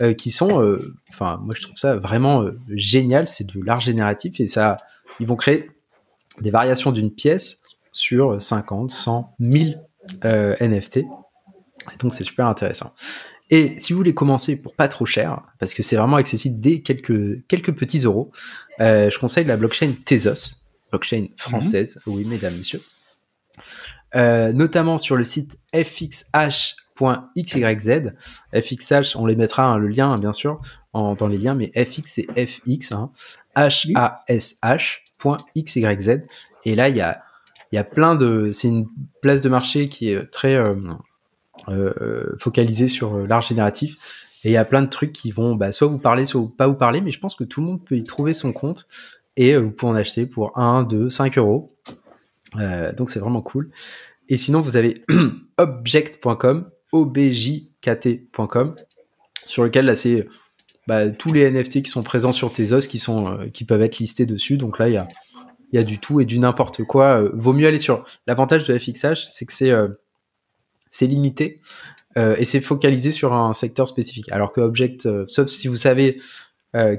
euh, qui sont, euh, enfin, moi je trouve ça vraiment euh, génial. C'est de l'art génératif et ça, ils vont créer des variations d'une pièce sur 50, 100, 1000 NFT. Et donc c'est super intéressant. Et si vous voulez commencer pour pas trop cher, parce que c'est vraiment accessible dès quelques, quelques petits euros, je conseille la blockchain Tezos, blockchain française, oui mesdames, messieurs. Euh, notamment sur le site fxh.xyz. FXH, on les mettra hein, le lien hein, bien sûr en, dans les liens, mais FX c'est FX, hein, H-A-S-H.xyz. Et là, il y a, y a plein de. C'est une place de marché qui est très euh, euh, focalisée sur l'art génératif. Et il y a plein de trucs qui vont bah, soit vous parler, soit pas vous parler, mais je pense que tout le monde peut y trouver son compte. Et vous pouvez en acheter pour 1, 2, 5 euros. Euh, donc c'est vraiment cool. Et sinon, vous avez object.com, objkt.com, sur lequel là c'est bah, tous les NFT qui sont présents sur tes os qui sont euh, qui peuvent être listés dessus. Donc là, il y a il y a du tout et du n'importe quoi. Euh, vaut mieux aller sur l'avantage de FXH, c'est que c'est c'est limité et c'est focalisé sur un secteur spécifique. Alors que Object, sauf si vous savez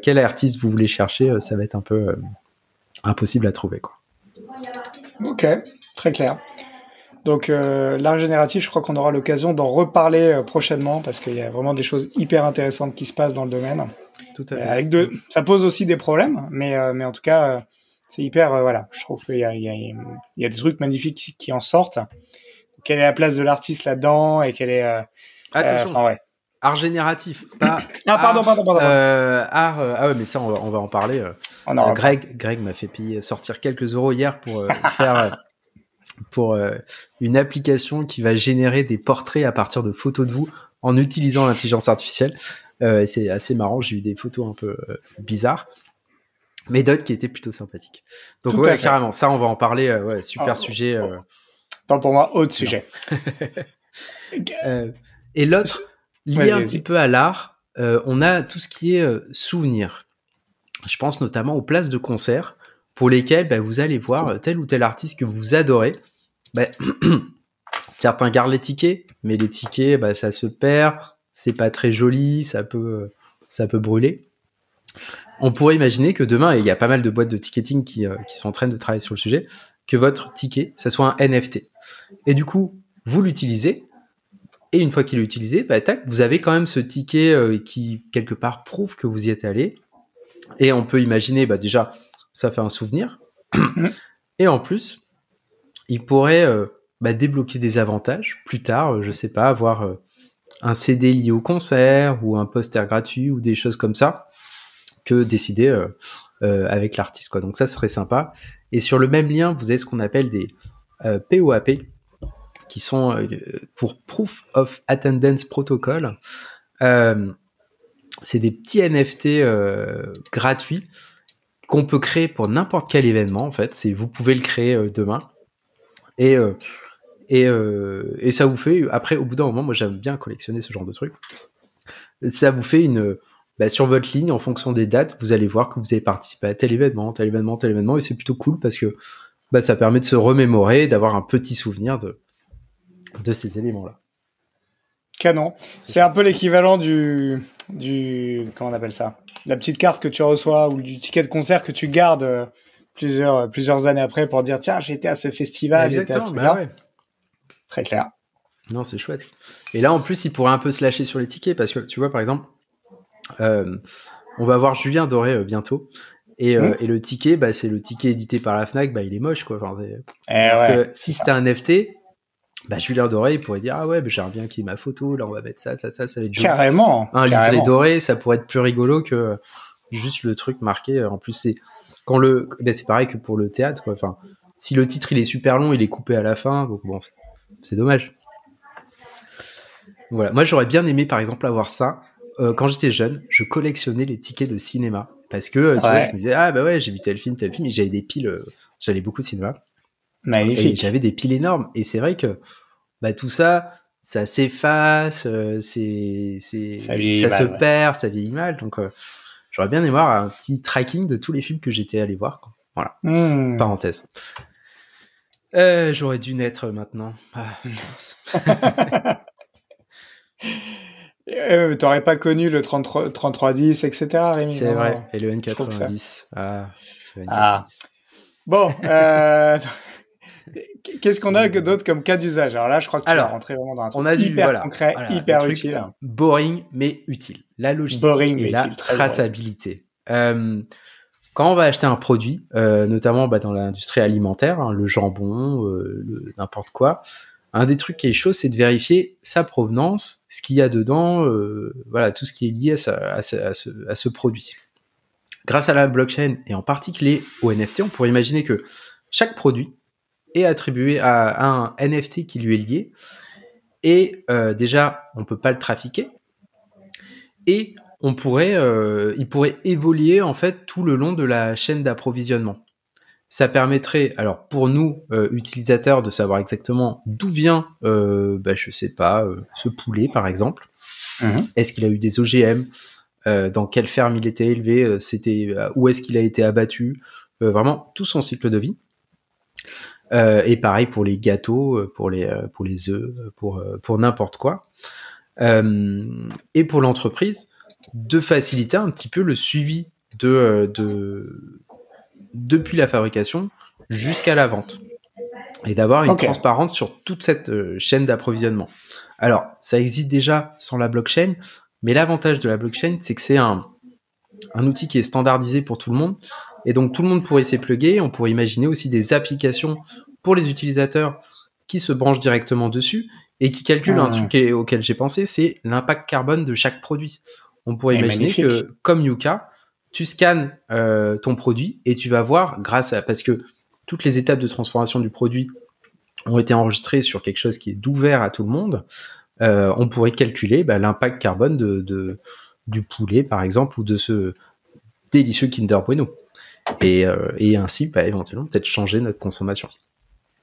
quel artiste vous voulez chercher, ça va être un peu impossible à trouver quoi. Ok, très clair. Donc euh, l'art génératif, je crois qu'on aura l'occasion d'en reparler euh, prochainement parce qu'il y a vraiment des choses hyper intéressantes qui se passent dans le domaine. Tout à fait. Avec de, ça pose aussi des problèmes, mais euh, mais en tout cas, c'est hyper voilà. Je trouve qu'il y a il y a, il y a des trucs magnifiques qui, en sortent. Quelle est la place de l'artiste là-dedans et quelle est Attention. ouais. Art génératif, pas. ah pardon, pardon, pardon. art, ah ouais, mais ça on va, on va en parler Greg, Greg m'a fait payer, sortir quelques euros hier pour faire pour une application qui va générer des portraits à partir de photos de vous en utilisant l'intelligence artificielle. c'est assez marrant. J'ai eu des photos un peu bizarres mais d'autres qui étaient plutôt sympathiques. Donc ouais, carrément, ça on va en parler. Euh, ouais, super oh, sujet. Euh... Tant pour moi, autre sujet. euh, et l'autre, lié un petit peu à l'art, euh, on a tout ce qui est euh, souvenir. Je pense notamment aux places de concert pour lesquelles bah, vous allez voir tel ou tel artiste que vous adorez. Bah, certains gardent les tickets, mais les tickets, bah, ça se perd, c'est pas très joli, ça peut, ça peut brûler on pourrait imaginer que demain, et il y a pas mal de boîtes de ticketing qui, euh, qui sont en train de travailler sur le sujet, que votre ticket, ça soit un NFT. Et du coup, vous l'utilisez, et une fois qu'il est utilisé, tac, vous avez quand même ce ticket euh, qui, quelque part, prouve que vous y êtes allé. Et on peut imaginer, bah, déjà, ça fait un souvenir. et en plus, il pourrait euh, bah, débloquer des avantages plus tard, je sais pas, avoir un CD lié au concert ou un poster gratuit ou des choses comme ça que décider euh, euh, avec l'artiste. Quoi. Donc ça serait sympa. Et sur le même lien, vous avez ce qu'on appelle des POAP, euh, qui sont pour Proof of Attendance Protocol. C'est des petits NFT gratuits qu'on peut créer pour n'importe quel événement en fait. C'est vous pouvez le créer demain et et, ça vous fait après au bout d'un moment, moi j'aime bien collectionner ce genre de trucs. Ça vous fait une bah, sur votre ligne, en fonction des dates, vous allez voir que vous avez participé à tel événement, tel événement, tel événement, et c'est plutôt cool parce que bah, ça permet de se remémorer, d'avoir un petit souvenir de, de ces éléments-là. Canon. C'est un peu l'équivalent du, du, comment on appelle ça? La petite carte que tu reçois ou du ticket de concert que tu gardes euh, plusieurs, plusieurs années après pour dire tiens, j'ai été à ce festival, j'étais à ce bah Très clair. Non, c'est chouette. Et là, en plus, il pourrait un peu se lâcher sur les tickets parce que tu vois, par exemple, euh, on va voir Julien Doré euh, bientôt. Et, euh, mmh. et, le ticket, bah, c'est le ticket édité par la Fnac, bah, il est moche, quoi. Enfin, eh si c'était un NFT, bah, Julien Doré, il pourrait dire, ah ouais, bah, j'aimerais bien qu'il y ait ma photo, là, on va mettre ça, ça, ça, ça va être joli. Carrément. Un liseré doré, ça pourrait être plus rigolo que juste le truc marqué. En plus, c'est, quand le, bah, c'est pareil que pour le théâtre, quoi. Enfin, si le titre, il est super long, il est coupé à la fin, donc bon, c'est dommage. Voilà. Moi, j'aurais bien aimé, par exemple, avoir ça euh, quand j'étais jeune, je collectionnais les tickets de cinéma parce que euh, vois, je me disais ah bah ouais j'ai vu tel film tel film et j'avais des piles, euh, j'allais beaucoup de cinéma. Magnifique. J'avais des piles énormes et c'est vrai que bah tout ça ça s'efface, c'est c'est ça, se perd, ça vieillit mal donc j'aurais bien aimé voir un petit tracking de tous les films que j'étais allé voir. Quoi. Voilà. Hmm. Parenthèse. j'aurais dû naître maintenant. Ah, Euh, T'aurais pas connu le 33, 3310, etc. C'est vrai, et le N90. Ah, ah. Bon, euh, qu'est-ce qu'on a d'autre comme cas d'usage? Alors là, je crois que tu vas rentrer vraiment dans un truc on a hyper concret, hyper utile. Boring, mais utile. La logistique et la traçabilité. Euh, quand on va acheter un produit, euh, notamment bah, dans l'industrie alimentaire, hein, le jambon, euh, n'importe quoi, un des trucs qui est chaud, c'est de vérifier sa provenance, ce qu'il y a dedans, voilà, tout ce qui est lié à, ce, produit. Grâce à la blockchain et en particulier au NFT, on pourrait imaginer que chaque produit est attribué à, un NFT qui lui est lié. Et euh, déjà, on peut pas le trafiquer. Et on pourrait, euh, il pourrait évoluer en fait tout le long de la chaîne d'approvisionnement ça permettrait, alors pour nous euh, utilisateurs, de savoir exactement d'où vient, bah, je sais pas, ce poulet par exemple. Mhm. Est-ce qu'il a eu des OGM Dans quelle ferme il était élevé? C'était où est-ce qu'il a été abattu? Vraiment tout son cycle de vie. Et pareil pour les gâteaux, pour les pour les œufs, pour pour n'importe quoi. et pour l'entreprise, de faciliter un petit peu le suivi de, de depuis la fabrication jusqu'à la vente et d'avoir une transparence sur toute cette euh, chaîne d'approvisionnement. Alors, ça existe déjà sans la blockchain, mais l'avantage de la blockchain, c'est que c'est un, un outil qui est standardisé pour tout le monde, et donc tout le monde pourrait s'y pluguer. On pourrait imaginer aussi des applications pour les utilisateurs qui se branchent directement dessus et qui calculent un truc auquel j'ai pensé, c'est l'impact carbone de chaque produit. On pourrait imaginer que, comme Yuka, tu scannes euh, ton produit et tu vas voir grâce à parce que toutes les étapes de transformation du produit ont été enregistrées sur quelque chose qui est d'ouvert à tout le monde. Euh, on pourrait calculer bah, l'impact carbone de, de, du poulet par exemple ou de ce délicieux Kinder Bueno et, euh, ainsi bah, éventuellement peut-être changer notre consommation.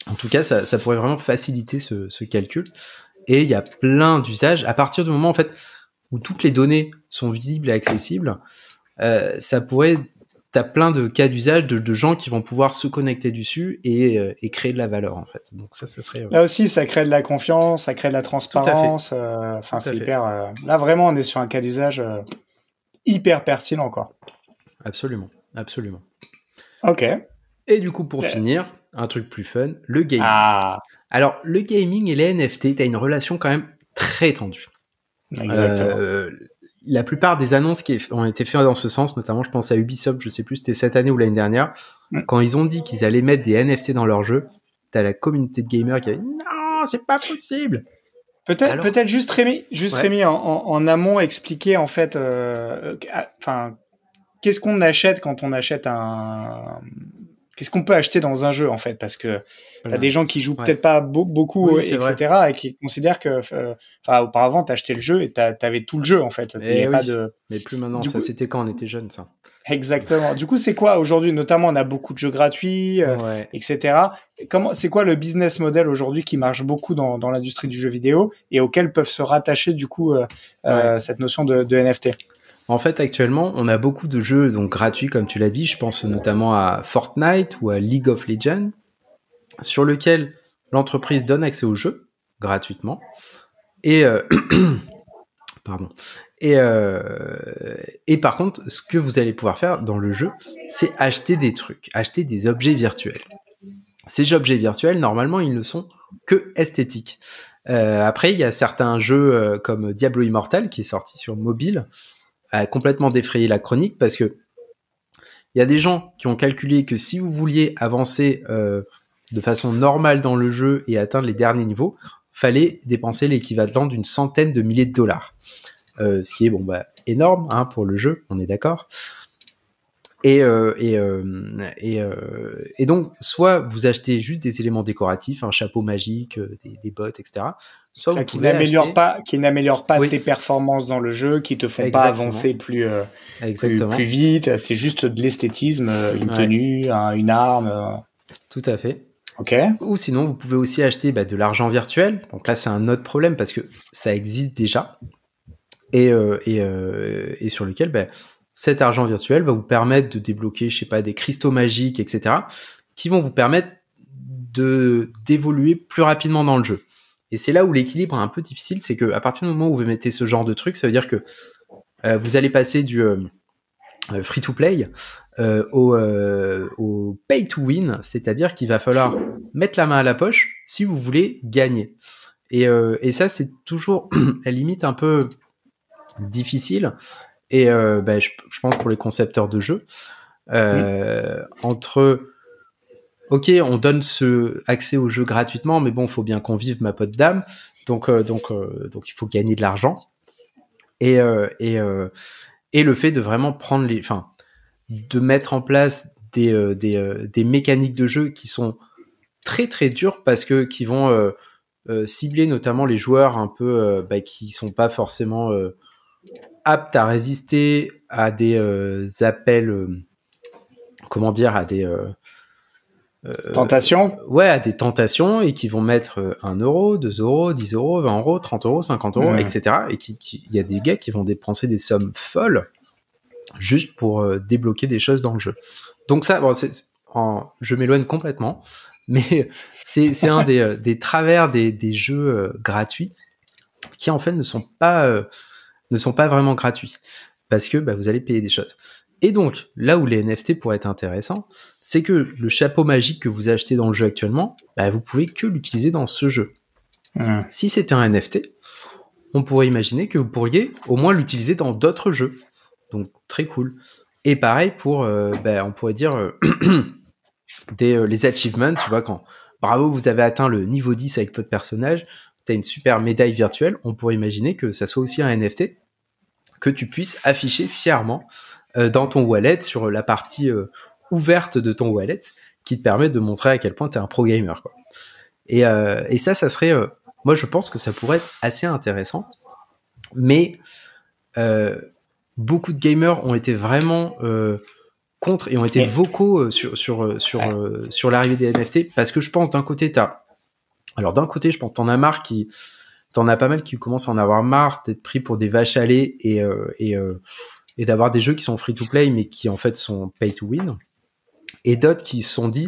En tout cas, ça, pourrait vraiment faciliter ce, calcul. Et il y a plein d'usages. À partir du moment en fait où toutes les données sont visibles et accessibles, euh, ça pourrait t'as plein de cas d'usage de, de, gens qui vont pouvoir se connecter dessus et, euh, et, créer de la valeur en fait. Donc ça, ça serait. Euh... Là aussi, ça crée de la confiance, ça crée de la transparence. Euh, enfin, c'est hyper. Là, vraiment, on est sur un cas d'usage hyper pertinent, quoi. Absolument, absolument. Ok. Et du coup, pour finir, un truc plus fun, le gaming. Ah. Alors, le gaming et les NFT, t'as une relation quand même très tendue. Exactement. La plupart des annonces qui ont été faites dans ce sens, notamment je pense à Ubisoft, je sais plus c'était cette année ou l'année dernière, quand ils ont dit qu'ils allaient mettre des NFT dans leur jeu, t'as la communauté de gamers qui a dit non, c'est pas possible. Peut-être, peut-être juste Rémi, juste ouais. Rémi en, en, en, amont expliquer en fait, euh, enfin, qu'est-ce qu'on achète quand on achète un, qu'est-ce qu'on peut acheter dans un jeu en fait? Parce que t'as des gens qui jouent ouais. peut-être pas be beaucoup oui, etc vrai. et qui considèrent que enfin euh, auparavant t'achetais le jeu et t'avais tout le jeu en fait oui. pas de mais plus maintenant du ça c'était quand on était jeune ça? Exactement du coup c'est quoi aujourd'hui? Notamment on a beaucoup de jeux gratuits euh, ouais. etc comment c'est quoi le business model aujourd'hui qui marche beaucoup dans, dans l'industrie du jeu vidéo et auquel peuvent se rattacher du coup euh, ouais. cette notion de, de NFT en fait, actuellement, on a beaucoup de jeux donc gratuits, comme tu l'as dit. Je pense notamment à Fortnite ou à League of Legends, sur lequel l'entreprise donne accès au jeu gratuitement. Et euh, pardon. Et, euh, et par contre, ce que vous allez pouvoir faire dans le jeu, c'est acheter des trucs, acheter des objets virtuels. Ces objets virtuels, normalement, ils ne sont que esthétiques. Euh, après, il y a certains jeux comme Diablo Immortal qui est sorti sur mobile, a complètement défrayé la chronique parce que il y a des gens qui ont calculé que si vous vouliez avancer euh, de façon normale dans le jeu et atteindre les derniers niveaux, fallait dépenser l'équivalent d'une centaine de milliers de dollars. Euh, ce qui est bon bah énorme hein, pour le jeu, on est d'accord. Et, euh, et, euh, et, euh, et, donc, soit vous achetez juste des éléments décoratifs, un chapeau magique, des, des bottes, etc. Soit vous qui n'améliore acheter... pas, qui n'améliore pas oui. tes performances dans le jeu, qui te font Exactement. pas avancer plus, plus, plus, vite. C'est juste de l'esthétisme, une ouais. tenue, un, une arme. Tout à fait. Ok. Ou sinon, vous pouvez aussi acheter bah, de l'argent virtuel. Donc là, c'est un autre problème parce que ça existe déjà et, et, et sur lequel bah, cet argent virtuel va vous permettre de débloquer, je sais pas, des cristaux magiques, etc., qui vont vous permettre de d'évoluer plus rapidement dans le jeu. Et c'est là où l'équilibre est un peu difficile, c'est que à partir du moment où vous mettez ce genre de truc, ça veut dire que euh, vous allez passer du euh, free to play euh, au, euh, pay to win, c'est-à-dire qu'il va falloir mettre la main à la poche si vous voulez gagner. Et, euh, et ça, c'est toujours à limite un peu difficile et euh, bah, je, pense pour les concepteurs de jeux, euh, entre ok, on donne ce accès au jeu gratuitement, mais bon, il faut bien qu'on vive, ma pote dame, donc euh, donc euh, donc il faut gagner de l'argent. Et et et le fait de vraiment prendre les, enfin, de mettre en place des des des mécaniques de jeu qui sont très très dures parce que qui vont cibler notamment les joueurs un peu bah, qui sont pas forcément apte à résister à des euh, appels, euh, comment dire, à des euh, tentations. Ouais, à des tentations et qui vont mettre 1 euro, 2 euros, 10 euros, 20 euros, 30 euros, 50 euros, mmh. etc. Et qui, qui, il y a des gars qui vont dépenser des sommes folles juste pour débloquer des choses dans le jeu. Donc ça, bon, c'est, en, je m'éloigne complètement, mais c'est un des, des travers des, des jeux gratuits qui en fait ne sont pas ne sont pas vraiment gratuits parce que bah, vous allez payer des choses. Et donc, là où les NFT pourraient être intéressants, c'est que le chapeau magique que vous achetez dans le jeu actuellement, bah, vous pouvez que l'utiliser dans ce jeu. Mmh. Si c'était un NFT, on pourrait imaginer que vous pourriez au moins l'utiliser dans d'autres jeux. Donc, très cool. Et pareil pour, euh, bah, on pourrait dire, euh, des, euh, les achievements, tu vois, quand bravo, vous avez atteint le niveau 10 avec votre personnage, tu as une super médaille virtuelle, on pourrait imaginer que ça soit aussi un NFT que tu puisses afficher fièrement dans ton wallet sur la partie ouverte de ton wallet qui te permet de montrer à quel point tu es un pro gamer. Quoi. Et, et ça, ça serait, moi je pense que ça pourrait être assez intéressant, mais beaucoup de gamers ont été vraiment contre et ont été vocaux sur sur sur sur l'arrivée des NFT parce que je pense d'un côté t'as alors d'un côté je pense t'en as marre qui t'en as pas mal qui commencent à en avoir marre d'être pris pour des vaches à lait et, euh, euh, d'avoir des jeux qui sont free to play mais qui en fait sont pay to win. Et d'autres qui se sont dit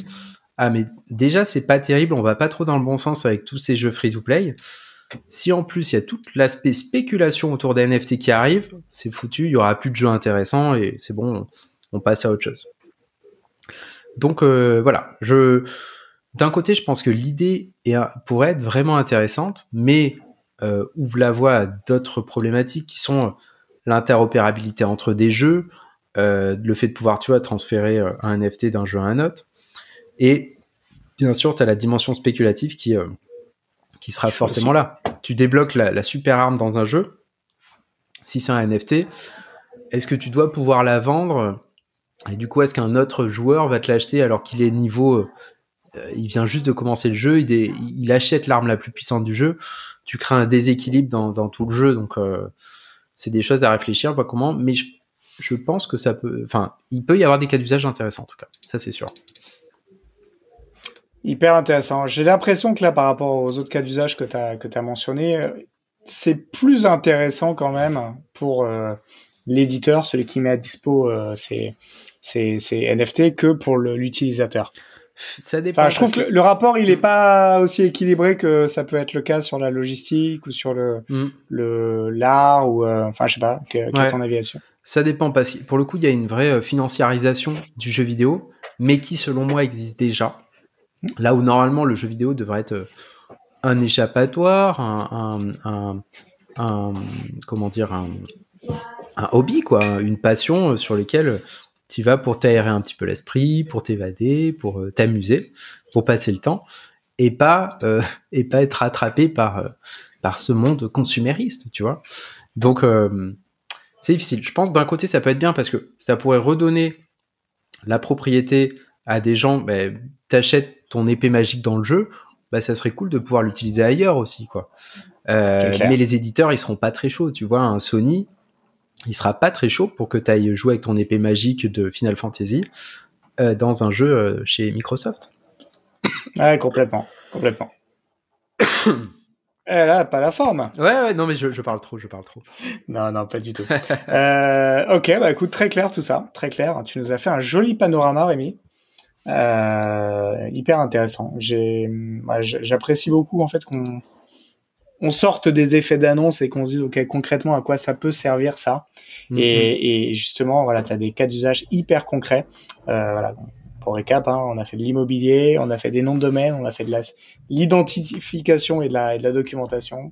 ah mais déjà c'est pas terrible, on va pas trop dans le bon sens avec tous ces jeux free to play. Si en plus il y a tout l'aspect spéculation autour des NFT qui arrive, c'est foutu, il y aura plus de jeux intéressants et c'est bon, on, passe à autre chose. Donc euh, voilà, je d'un côté je pense que l'idée pourrait être vraiment intéressante, mais euh, ouvre la voie à d'autres problématiques qui sont euh, l'interopérabilité entre des jeux, euh, le fait de pouvoir, tu vois, transférer un NFT d'un jeu à un autre. Et bien sûr, tu as la dimension spéculative qui, qui sera forcément là. Tu débloques la, la, super arme dans un jeu. Si c'est un NFT, est-ce que tu dois pouvoir la vendre? Et du coup, est-ce qu'un autre joueur va te l'acheter alors qu'il est niveau il vient juste de commencer le jeu, il, achète l'arme la plus puissante du jeu tu crées un déséquilibre dans, tout le jeu. Donc, euh, c'est des choses à réfléchir, pas comment. Mais je, pense que ça peut. Enfin, il peut y avoir des cas d'usage intéressants, en tout cas. Ça, c'est sûr. Hyper intéressant. J'ai l'impression que là, par rapport aux autres cas d'usage que tu as, mentionné, euh, c'est plus intéressant quand même pour euh, l'éditeur, celui qui met à dispo ces, ces, NFT, que pour l'utilisateur. Ça dépend. je trouve que, le rapport, il est mm. pas aussi équilibré que ça peut être le cas sur la logistique ou sur le mm. le l'art ou euh, enfin je sais pas. Quel est ton avis là-dessus? Ça dépend parce que pour le coup, il y a une vraie euh, financiarisation du jeu vidéo, mais qui selon moi existe déjà. Mm. Là où normalement le jeu vidéo devrait être euh, un échappatoire, un, un, un, comment dire un, un hobby quoi, une passion sur lequel tu vas pour t'aérer un petit peu l'esprit, pour t'évader, pour euh, t'amuser, pour passer le temps, et pas euh, et pas être attrapé par euh, par ce monde consumériste, tu vois. Donc c'est difficile. Je pense d'un côté ça peut être bien parce que ça pourrait redonner la propriété à des gens. Ben, T'achètes ton épée magique dans le jeu, bah ça serait cool de pouvoir l'utiliser ailleurs aussi, quoi. mais les éditeurs ils seront pas très chauds, tu vois. Un Sony, il sera pas très chaud pour que tu ailles jouer avec ton épée magique de Final Fantasy euh, dans un jeu euh, chez Microsoft. Ouais, complètement, complètement. Elle a pas la forme. Ouais, ouais, non, mais je, je, parle trop, je parle trop. Non, non, pas du tout. euh, ok, bah écoute, très clair tout ça, très clair. Tu nous as fait un joli panorama, Rémi. Hyper intéressant. J'apprécie beaucoup en fait qu'on on sorte des effets d'annonce et qu'on se dise ok concrètement à quoi ça peut servir ça. Mm-hmm. et, justement voilà tu as des cas d'usage hyper concrets. Euh, voilà pour récap hein, on a fait de l'immobilier on a fait des noms de domaine on a fait de l'identification et de la, de la documentation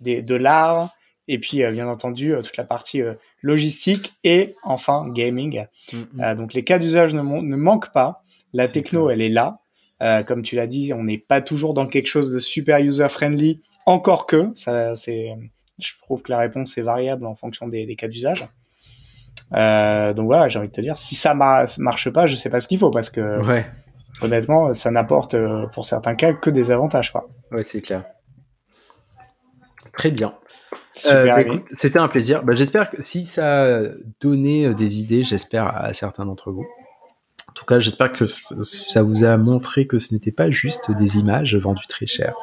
des, de l'art et puis euh, bien entendu euh, toute la partie logistique et enfin gaming. Mm-hmm. donc les cas d'usage ne, ne manquent pas. La techno elle est là. Comme tu l'as dit, on n'est pas toujours dans quelque chose de super user friendly encore que, ça, c'est, je trouve que la réponse est variable en fonction des, cas d'usage. Euh, donc voilà, j'ai envie de te dire, si ça marche pas, je sais pas ce qu'il faut parce que honnêtement, ça n'apporte euh, pour certains cas que des avantages. Quoi. Ouais, c'est clair. Très bien. Euh, bah, c'était un plaisir. Bah, j'espère que si ça a donné des idées, j'espère à certains d'entre vous. En tout cas, j'espère que ça vous a montré que ce n'était pas juste des images vendues très cher.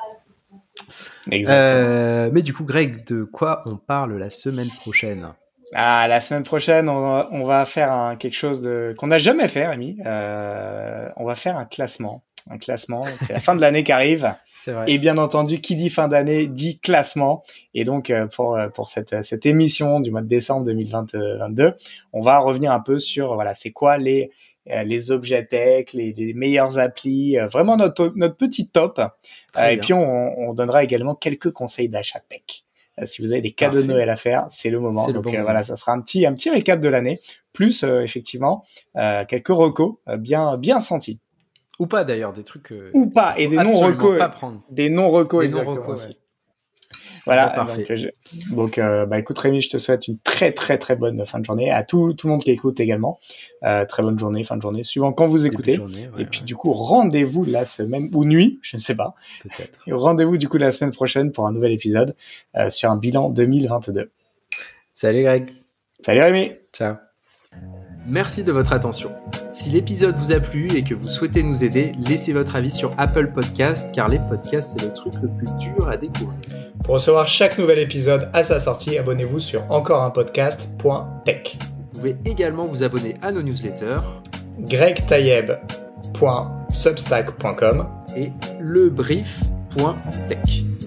Euh, mais du coup, Greg, de quoi on parle la semaine prochaine? Ah, la semaine prochaine, on va, faire un, quelque chose de qu'on n'a jamais fait, Rémi. Euh, on va faire un classement. Un classement. C'est la fin de l'année qui arrive. Vrai. Et bien entendu, qui dit fin d'année dit classement. Et donc, euh, pour pour cette cette émission du mois de décembre 2022, on va revenir un peu sur voilà, c'est quoi les les objets tech, les, les meilleures applis, euh, vraiment notre, notre petit top. Euh, et puis on, on, donnera également quelques conseils d'achat tech. si vous avez des cadeaux de Noël à faire, c'est le moment. Donc voilà, ça sera un petit un petit récap de l'année, plus effectivement quelques recos bien bien sentis. Ou pas d'ailleurs, des trucs. Ou pas et des non recos. Des non recos exactement aussi. Voilà, parfait. donc, bah, écoute Rémi, je te souhaite une très très très bonne fin de journée à tout, tout le monde qui écoute également. très bonne journée, fin de journée, suivant quand vous écoutez. et puis du coup, rendez-vous la semaine ou nuit, je ne sais pas. Rendez-vous du coup la semaine prochaine pour un nouvel épisode sur un bilan 2022. Salut Greg. Salut Rémi. Ciao. Merci de votre attention. Si l'épisode vous a plu et que vous souhaitez nous aider, laissez votre avis sur Apple Podcast car les podcasts c'est le truc le plus dur à découvrir. Pour recevoir chaque nouvel épisode à sa sortie, abonnez-vous sur encoreunpodcast.tech. Vous pouvez également vous abonner à nos newsletters gregtayeb.substack.com et lebrief.tech.